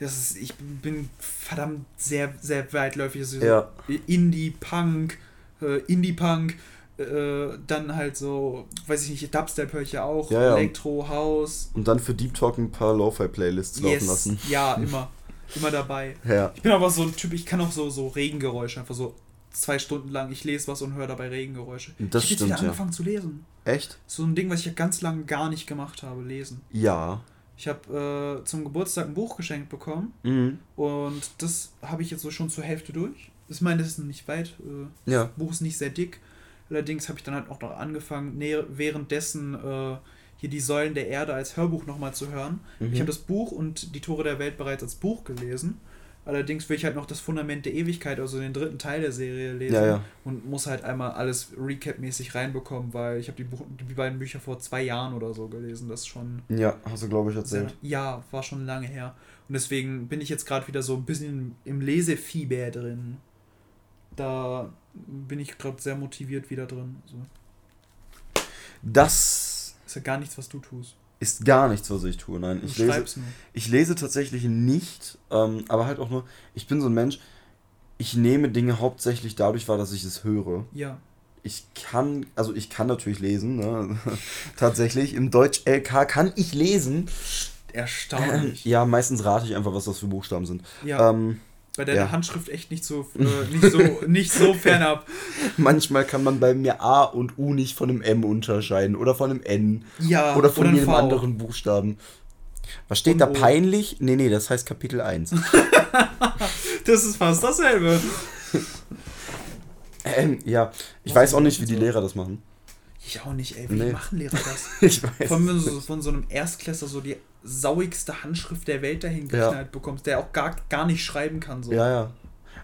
das ist, ich bin verdammt sehr, sehr weitläufig. Also so Ja. Indie-Punk, äh, Indie-Punk, äh, dann halt so, weiß ich nicht, Dubstep höre ich ja auch. Elektro, House. Und dann für Deep Talk ein paar Lo-Fi-Playlists laufen lassen. Ja, immer. Immer dabei. Ja. Ich bin aber so ein Typ, ich kann auch so, so Regengeräusche, einfach so zwei Stunden lang, ich lese was und höre dabei Regengeräusche. Das ich hab jetzt stimmt, wieder ja. angefangen zu lesen. Echt? So ein Ding, was ich ja ganz lange gar nicht gemacht habe, lesen. Ja. Ich habe äh, zum Geburtstag ein Buch geschenkt bekommen Mhm. und das habe ich jetzt so schon zur Hälfte durch. Ich meine, das ist nicht weit. Äh, Ja. das Buch ist nicht sehr dick. Allerdings habe ich dann halt auch noch angefangen, währenddessen äh, hier die Säulen der Erde als Hörbuch nochmal zu hören. Mhm. Ich habe das Buch und die Tore der Welt bereits als Buch gelesen. Allerdings will ich halt noch das Fundament der Ewigkeit, also den dritten Teil der Serie lesen. Ja, ja. Und muss halt einmal alles Recap-mäßig reinbekommen, weil ich habe die, die beiden Bücher vor zwei Jahren oder so gelesen. Das ist schon Ja, hast du, glaube ich, sehr, erzählt. ja, war schon lange her. Und deswegen bin ich jetzt gerade wieder so ein bisschen im Lesefieber drin. Da bin ich gerade sehr motiviert wieder drin. So. Das Ist ja gar nichts, was du tust. ist gar nichts, was ich tue. Nein, Du ich lese, nur. ich lese tatsächlich nicht, ähm, aber halt auch nur, ich bin so ein Mensch, ich nehme Dinge hauptsächlich dadurch wahr, dass ich es höre. Ja. Ich kann, also ich kann natürlich lesen, ne? tatsächlich. Im Deutsch-LK kann ich lesen. Erstaunlich. Ja, meistens rate ich einfach, was das für Buchstaben sind. Ja, Ähm, bei deiner ja. Handschrift echt nicht so, äh, nicht so, nicht so fernab. manchmal kann man bei mir A und U nicht von einem M unterscheiden oder von einem N Ja, oder von jedem anderen Buchstaben. Was steht Und da O. peinlich? Nee, nee, das heißt Kapitel 1. Das ist fast dasselbe. ähm, ja, ich Was weiß auch nicht, wie die so? Lehrer das machen. Ich auch nicht, ey. Wie Nee. machen Lehrer das? Ich weiß. Vor allem, wenn du so von so einem Erstklässler so die sauigste Handschrift der Welt dahin Ja. geknallt bekommst, der auch gar, gar nicht schreiben kann. So. Ja, ja.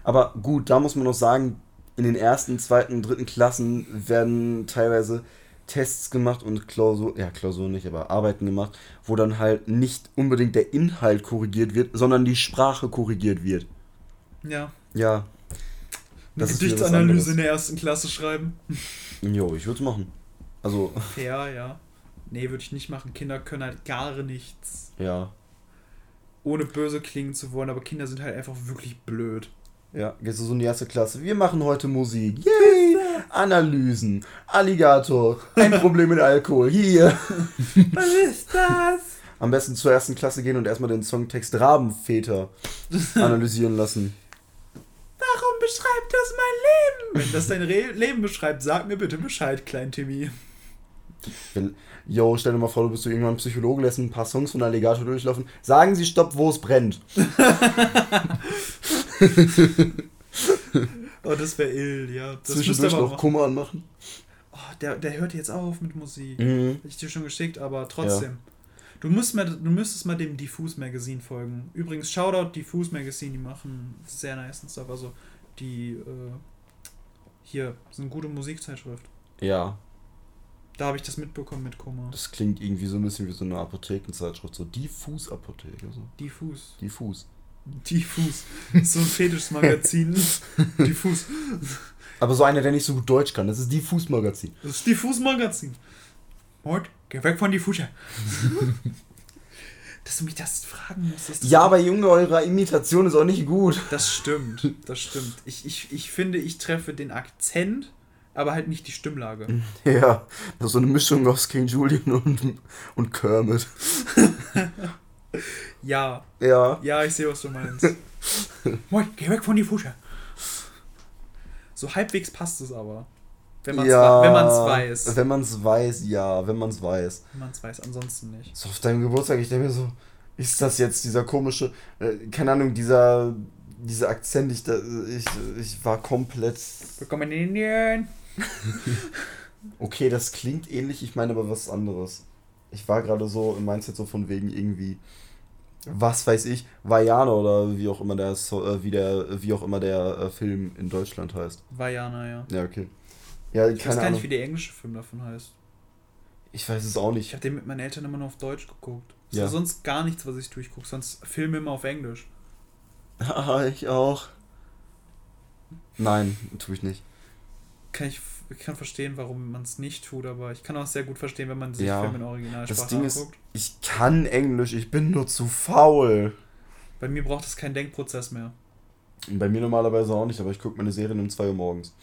Aber gut, da muss man noch sagen, in den ersten, zweiten, dritten Klassen werden teilweise Tests gemacht und Klausur, ja, Klausur nicht, aber Arbeiten gemacht, wo dann halt nicht unbedingt der Inhalt korrigiert wird, sondern die Sprache korrigiert wird. ja. Ja. Eine Gedichtsanalyse in der ersten Klasse schreiben. Jo, ich würde es machen. Also, Fair, ja. Nee, würde ich nicht machen. Kinder können halt gar nichts. ja. Ohne böse klingen zu wollen, aber Kinder sind halt einfach wirklich blöd. Ja, gehst du so in die erste Klasse. Wir machen heute Musik. Yay! Analysen. Alligator. Ein Problem mit Alkohol. Hier. Was ist das? Am besten zur ersten Klasse gehen und erstmal den Songtext Rabenväter analysieren lassen. Warum beschreibt das mein Leben? Wenn das dein Re Leben beschreibt, sag mir bitte Bescheid, Klein Timmy. Wenn- Yo, stell dir mal vor, du bist so irgendwann Psychologe, lässt ein paar Songs von Alligator durchlaufen. Sagen Sie Stopp, wo es brennt. Oh, das wäre ill, ja. Das Zwischendurch noch. Kummer anmachen. Oh, der, der hört jetzt auf mit Musik. Mhm. Hab ich dir schon geschickt, aber trotzdem. Du, musst mal, du müsstest mal dem Diffuse Magazine folgen. Übrigens, Shoutout Diffuse Magazine, die machen sehr nice Stuff. Also, die, äh, hier, sind gute Musikzeitschrift. Ja, Da habe ich das mitbekommen mit Kummer. das klingt irgendwie so ein bisschen wie so eine Apothekenzeitschrift. So Diffus-Apotheke. So. Diffuse. Diffus. Diffus. So ein Fetischmagazin. Diffus. Aber so einer, der nicht so gut Deutsch kann. Das ist Diffus-Magazin. Das ist Diffus Magazin. Mord, geh weg von Diffuser. Dass du mich das fragen musstest. Ja, aber Junge, eure Imitation ist auch nicht gut. Das stimmt, das stimmt. Ich, ich, ich finde, ich treffe den Akzent, aber halt nicht die Stimmlage. Ja, so eine Mischung aus King Julian und, und Kermit. Ja, Ja. ja, ich sehe, was du meinst. Moin, geh weg von die Fusche. So halbwegs passt es aber. Wenn man es ja, wenn man's weiß. Wenn man es weiß, ja, wenn man es weiß. Wenn man es weiß, ansonsten nicht. So auf deinem Geburtstag, ich denke mir so, ist das jetzt dieser komische, äh, keine Ahnung, dieser dieser Akzent, ich, da, ich, ich war komplett. Willkommen in Indien. Okay, das klingt ähnlich, ich meine aber was anderes. Ich war gerade so im Mindset so von wegen irgendwie, was weiß ich, Vajana oder wie auch immer der, äh, wie der, wie auch immer der äh, Film in Deutschland heißt. Vajana, ja. Ja, okay. Ja, Ich weiß gar Ahnung. nicht, wie der englische Film davon heißt. ich weiß es auch Ich nicht. habe den mit meinen Eltern immer nur auf Deutsch geguckt. Ist Ja. ja. sonst gar nichts, was ich durchgucke, sonst Filme immer auf Englisch. Ah, ich auch. Nein, tue ich nicht. Kann ich, ich kann verstehen, warum man es nicht tut, aber ich kann auch sehr gut verstehen, wenn man sich Ja. Filme in Originalsprache Das Ding ist, anguckt. ich kann Englisch, ich bin nur zu faul. Bei mir braucht es keinen Denkprozess mehr. Bei mir normalerweise auch nicht, aber ich gucke meine Serien um 2 Uhr morgens.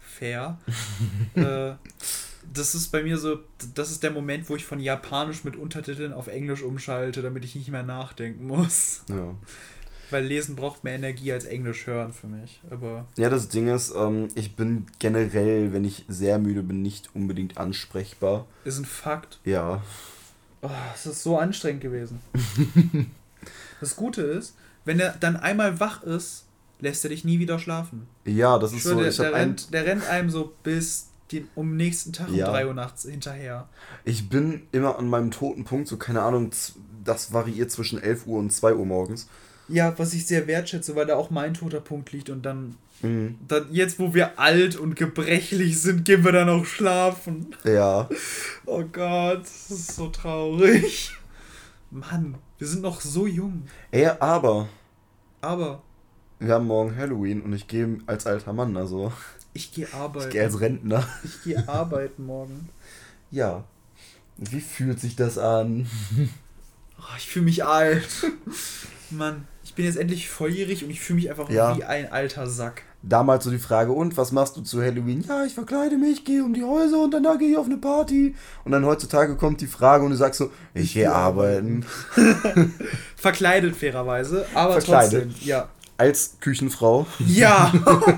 Fair. äh, das ist bei mir so, das ist der Moment, wo ich von Japanisch mit Untertiteln auf Englisch umschalte, damit ich nicht mehr nachdenken muss. Ja. Weil Lesen braucht mehr Energie als Englisch hören für mich. Aber Ja, das Ding ist, ähm, ich bin generell, wenn ich sehr müde bin, nicht unbedingt ansprechbar. ist ein Fakt. Ja. Oh, es ist so anstrengend gewesen. das Gute ist, wenn er dann einmal wach ist, lässt er dich nie wieder schlafen. Ja, das ist schwör, so, der, der, rennt, der rennt einem so bis den, um nächsten Tag um Ja. 3 Uhr nachts hinterher. ich bin immer an meinem toten Punkt, so keine Ahnung, das variiert zwischen 11 Uhr und 2 Uhr morgens. Ja, was ich sehr wertschätze, weil da auch mein toter Punkt liegt und dann, Mhm. dann jetzt, wo wir alt und gebrechlich sind, gehen wir dann auch schlafen. Ja. Oh Gott, das ist so traurig. Mann, wir sind noch so jung. Ey, aber Aber wir haben morgen Halloween und ich gehe als alter Mann, also ich gehe ich arbeiten. gehe als Rentner. Ich gehe arbeiten morgen. Ja. Wie fühlt sich das an? Oh, ich fühle mich alt. Mann, ich bin jetzt endlich volljährig und ich fühle mich einfach Ja. wie ein alter Sack. Damals so die Frage, und was machst du zu Halloween? Ja, ich verkleide mich, gehe um die Häuser und danach gehe ich auf eine Party. Und dann heutzutage kommt die Frage und du sagst so, ich, Ich gehe geh arbeiten. Verkleidet fairerweise, aber Verkleidet. trotzdem. Ja. Als Küchenfrau. Ja.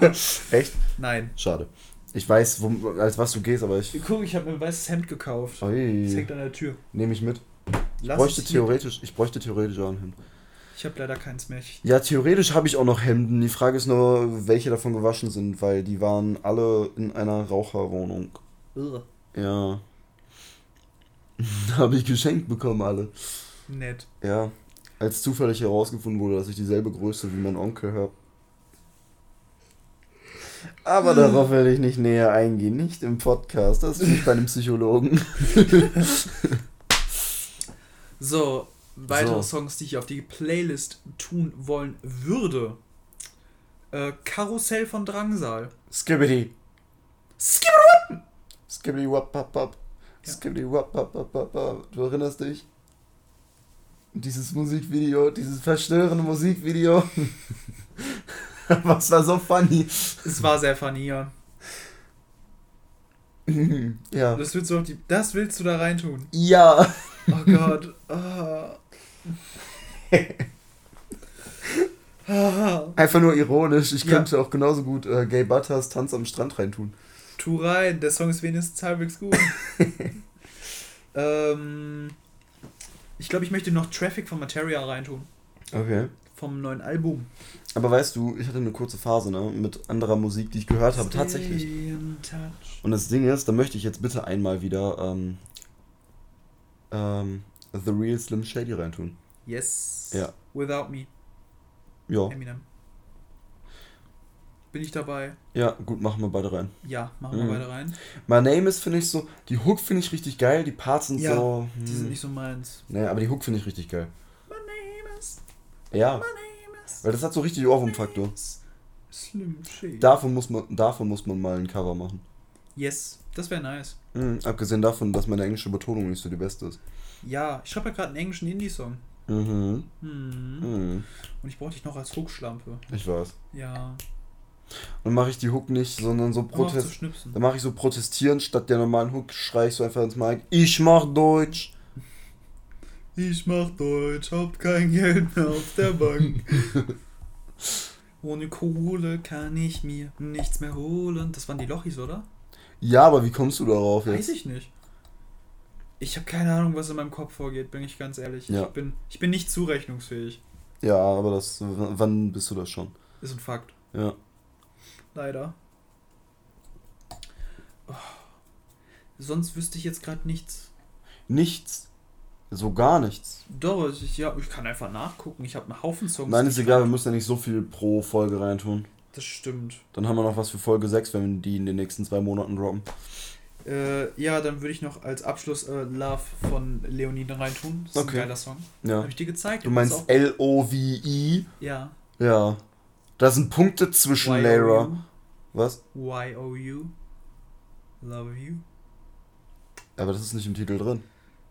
Echt? Nein. Schade. Ich weiß, wo, als was du gehst, aber ich. Guck, ich habe mir ein weißes Hemd gekauft. Das Ui, hängt an der Tür. nehme ich mit. Lass bräuchte theoretisch, ich bräuchte theoretisch auch ein Hemd. Ich habe leider keins mehr. Ich, Ja, theoretisch habe ich auch noch Hemden. Die Frage ist nur, welche davon gewaschen sind, weil die waren alle in einer Raucherwohnung. Ugh. Ja. habe ich geschenkt bekommen, alle. Nett. Ja. Als zufällig herausgefunden wurde, dass ich dieselbe Größe wie mein Onkel habe. Aber darauf werde ich nicht näher eingehen. Nicht im Podcast, das ist nicht bei einem Psychologen. So, weitere So. Songs, die ich auf die Playlist tun wollen würde. Äh, Karussell von Drangsal. Skibbity. Skip! Skibbity wap wap wap. Skibbity wap wap wap wap wap. Du erinnerst dich? Dieses Musikvideo, dieses verstörende Musikvideo. Was war so funny? Es war sehr funny, ja. ja. Das willst du, die, das willst du da reintun. Ja. Oh Gott. Ah. Einfach nur ironisch. Ich Ja. könnte auch genauso gut äh, Gay Butters Tanz am Strand reintun. Tu rein, der Song ist wenigstens halbwegs gut. ähm, ich glaube, ich möchte noch Traffic von Materia reintun. Okay. Vom neuen Album. Aber weißt du, ich hatte eine kurze Phase, ne, mit anderer Musik, die ich gehört habe, tatsächlich. Und das Ding ist, da möchte ich jetzt bitte einmal wieder ähm, ähm, The Real Slim Shady reintun. Yes. Ja. Without me. Ja, Eminem. Bin ich dabei? ja, gut, machen wir beide rein. Ja, machen wir Mhm. beide rein. My Name ist, finde ich so, die Hook finde ich richtig geil, die Parts sind Ja, so. Die hm, sind nicht so meins. Naja, aber die Hook finde ich richtig geil. My name is. Ja, My name is. weil das hat so richtig Ohrwurmfaktor. Slim Shady. Davon muss man, davon muss man mal ein Cover machen. Yes, das wäre nice. Mhm, abgesehen davon, dass meine englische Betonung nicht so die beste ist. Ja, ich schreibe ja gerade einen englischen Indie-Song. Mhm. Hm. Mhm. Und ich brauche dich noch als Hookschlampe. Ich weiß. Ja. Dann mache ich die Hook nicht, sondern so Protest. Dann mache ich so protestieren statt der normalen Hook, schrei ich so einfach ins Mic. Ich mach Deutsch. Ich mach Deutsch, hab kein Geld mehr auf der Bank. Ohne Kohle kann ich mir nichts mehr holen. Das waren die Lochis, oder? Ja, aber wie kommst du darauf Weiß jetzt? ich nicht. Ich habe keine Ahnung, was in meinem Kopf vorgeht, bin ich ganz ehrlich. Ja. Ich, bin, ich bin nicht zurechnungsfähig. Ja, aber das. Wann bist du das schon? Ist ein Fakt. Ja. Leider. Oh. Sonst wüsste ich jetzt gerade nichts. Nichts. So gar nichts. Doch, ich, ja, ich kann einfach nachgucken. Ich habe einen Haufen Songs. Nein, ist egal, wir müssen ja nicht so viel pro Folge reintun. Das stimmt. Dann haben wir noch was für Folge 6, wenn wir die in den nächsten zwei Monaten droppen. Äh, ja, dann würde ich noch als Abschluss äh, Love von Leonine reintun. Das ist Okay. ein geiler Song. Ja. Habe ich dir gezeigt. Du meinst L-O-V-I? Ja. Ja. Da sind Punkte zwischen Lara. Was? Y-O-U. Love you. Aber das ist nicht im Titel drin.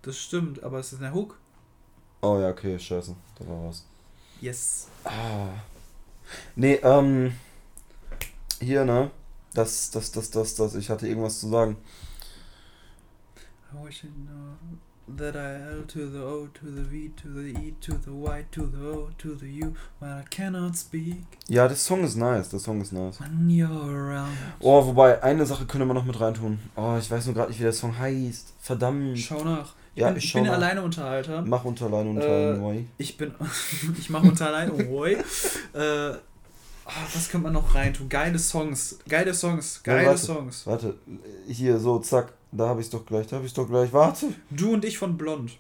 Das stimmt, aber es ist eine Hook. Oh ja, okay, scheiße. Da war was. Yes. Ah. Nee, ähm. Hier, ne? Das, das, das, das, das. Ich hatte irgendwas zu sagen. I wish I know that I L to the O to the V to the E to the Y to the O to the U when I cannot speak Ja, der Song ist nice. Der Song ist nice. when you're around. Oh, wobei, eine Sache können wir noch mit reintun. Oh, ich weiß nur gerade nicht, wie der Song heißt. Verdammt. Schau nach. Ich Ja, bin, ich ich bin nach. alleine Unterhalter. Mach unter allein unter Äh. Ich bin. ich mache unter allein. Oh, oi. äh, ah, was könnte man noch reintun? Geile Songs. Geile Songs. Ja, Geile warte. Songs. Warte, hier, so, zack. Da habe ich's doch gleich, da habe ich's doch gleich. Warte. Du und ich von Blond.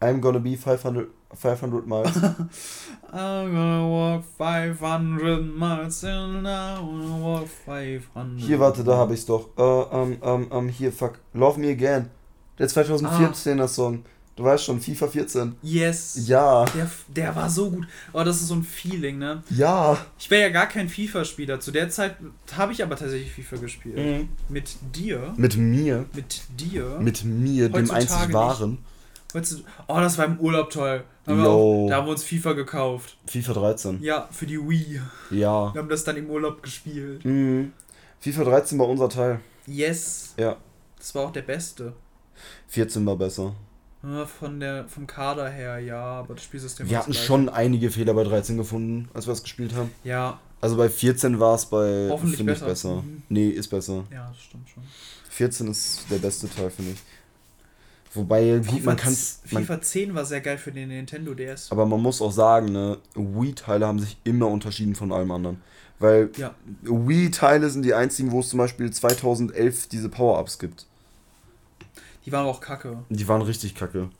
I'm gonna be 500, 500 miles. I'm gonna walk 500 miles and I wanna walk 500. Hier, warte, da habe ich's doch. Äh, ähm, ähm, ähm, hier, fuck. Love Me Again. Der 2014er Song. Du weißt schon, FIFA 14. Yes. Ja. Der, der war so gut. Oh, das ist so ein Feeling, ne? Ja. Ich wäre ja gar kein FIFA-Spieler. Zu der Zeit habe ich aber tatsächlich FIFA gespielt. Mhm. Mit dir. Mit mir. Mit dir. Mit mir, dem einzig wahren. Heutzutage- Oh, das war im Urlaub toll. Da haben, auch, da haben wir uns FIFA gekauft. FIFA 13. Ja, für die Wii. Ja. Wir haben das dann im Urlaub gespielt. Mhm. FIFA 13 war unser Teil. Yes. Ja. Das war auch der beste. 14 war besser. Von der, vom Kader her, ja, aber das Spielsystem Wir hatten schon einige Fehler bei 13 gefunden, als wir es gespielt haben. Ja, Also bei 14 war es bei, Hoffentlich finde ich, besser. besser. Mhm. Nee, ist besser. ja, das stimmt schon. 14 ist der beste Teil, finde ich. Wobei, gut, man kann FIFA 10 war sehr geil für den Nintendo DS. Aber man muss auch sagen, ne, Wii-Teile haben sich immer unterschieden von allem anderen. Weil Ja. Wii-Teile sind die einzigen, wo es zum Beispiel 2011 diese Power-Ups gibt. Die waren auch kacke. Die waren richtig kacke.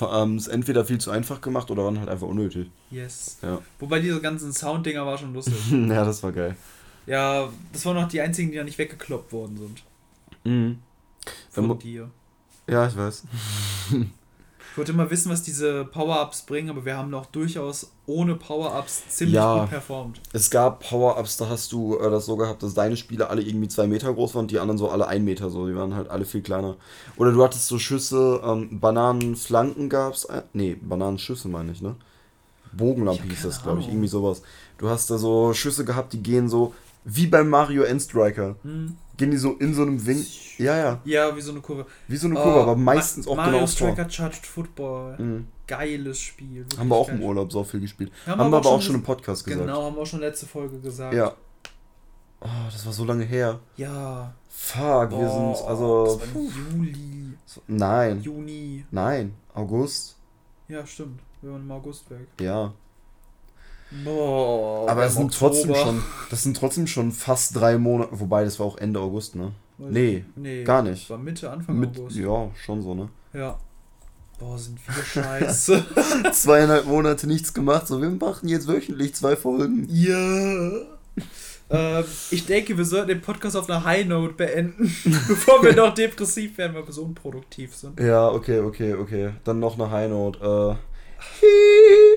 Ähm, ist entweder viel zu einfach gemacht oder waren halt einfach unnötig. Yes. Ja. Wobei diese ganzen Sounddinger war schon lustig. ja, das war geil. ja, das waren noch die einzigen, die da nicht weggekloppt worden sind. Mhm. Von dir. Ja, ich weiß. Ich wollte immer wissen, was diese Power-Ups bringen, aber wir haben noch durchaus ohne Power-Ups ziemlich Ja. gut performt. Es gab Power-Ups, da hast du äh, das so gehabt, dass deine Spiele alle irgendwie zwei Meter groß waren und die anderen so alle ein Meter so. Die waren halt alle viel kleiner. Oder du hattest so Schüsse, ähm, Bananenflanken gab's. Äh, nee, Bananenschüsse meine ich, ne? Bogenlampe hieß das, glaube ich. Irgendwie sowas. Du hast da so Schüsse gehabt, die gehen so wie beim Mario Endstriker. Hm. Gehen die so in so einem Wink. Ja, ja. Ja, wie so eine Kurve. Wie so eine Kurve, Oh, aber meistens Ma- auch Mario genau vor. Striker Charged Football. Mhm. Geiles Spiel. wirklich Haben wir auch im Urlaub so viel gespielt. Haben Haben, wir aber auch schon im Podcast gesagt. Genau, haben wir auch schon letzte Folge gesagt. Ja. Oh, das war so lange her. Ja. Fuck, wir Boah, sind, also. Das war Juli. Nein. Juni. Nein. August. Ja, stimmt. Wir waren im August weg. Ja. Boah. Aber es sind trotzdem Oktober. schon. Das sind trotzdem schon fast drei Monate. Wobei, das war auch Ende August, ne? Weiß Nee, nee. gar nicht. Das war Mitte, Anfang Mit, August. ja, schon so, ne? Ja. Boah, sind wir scheiße. Zweieinhalb Monate nichts gemacht. So, wir machen jetzt wöchentlich zwei Folgen. ja. ähm, ich denke, wir sollten den Podcast auf einer High Note beenden, bevor wir noch depressiv werden, weil wir so unproduktiv sind. Ja, okay, okay, okay. Dann noch eine High Note. Äh.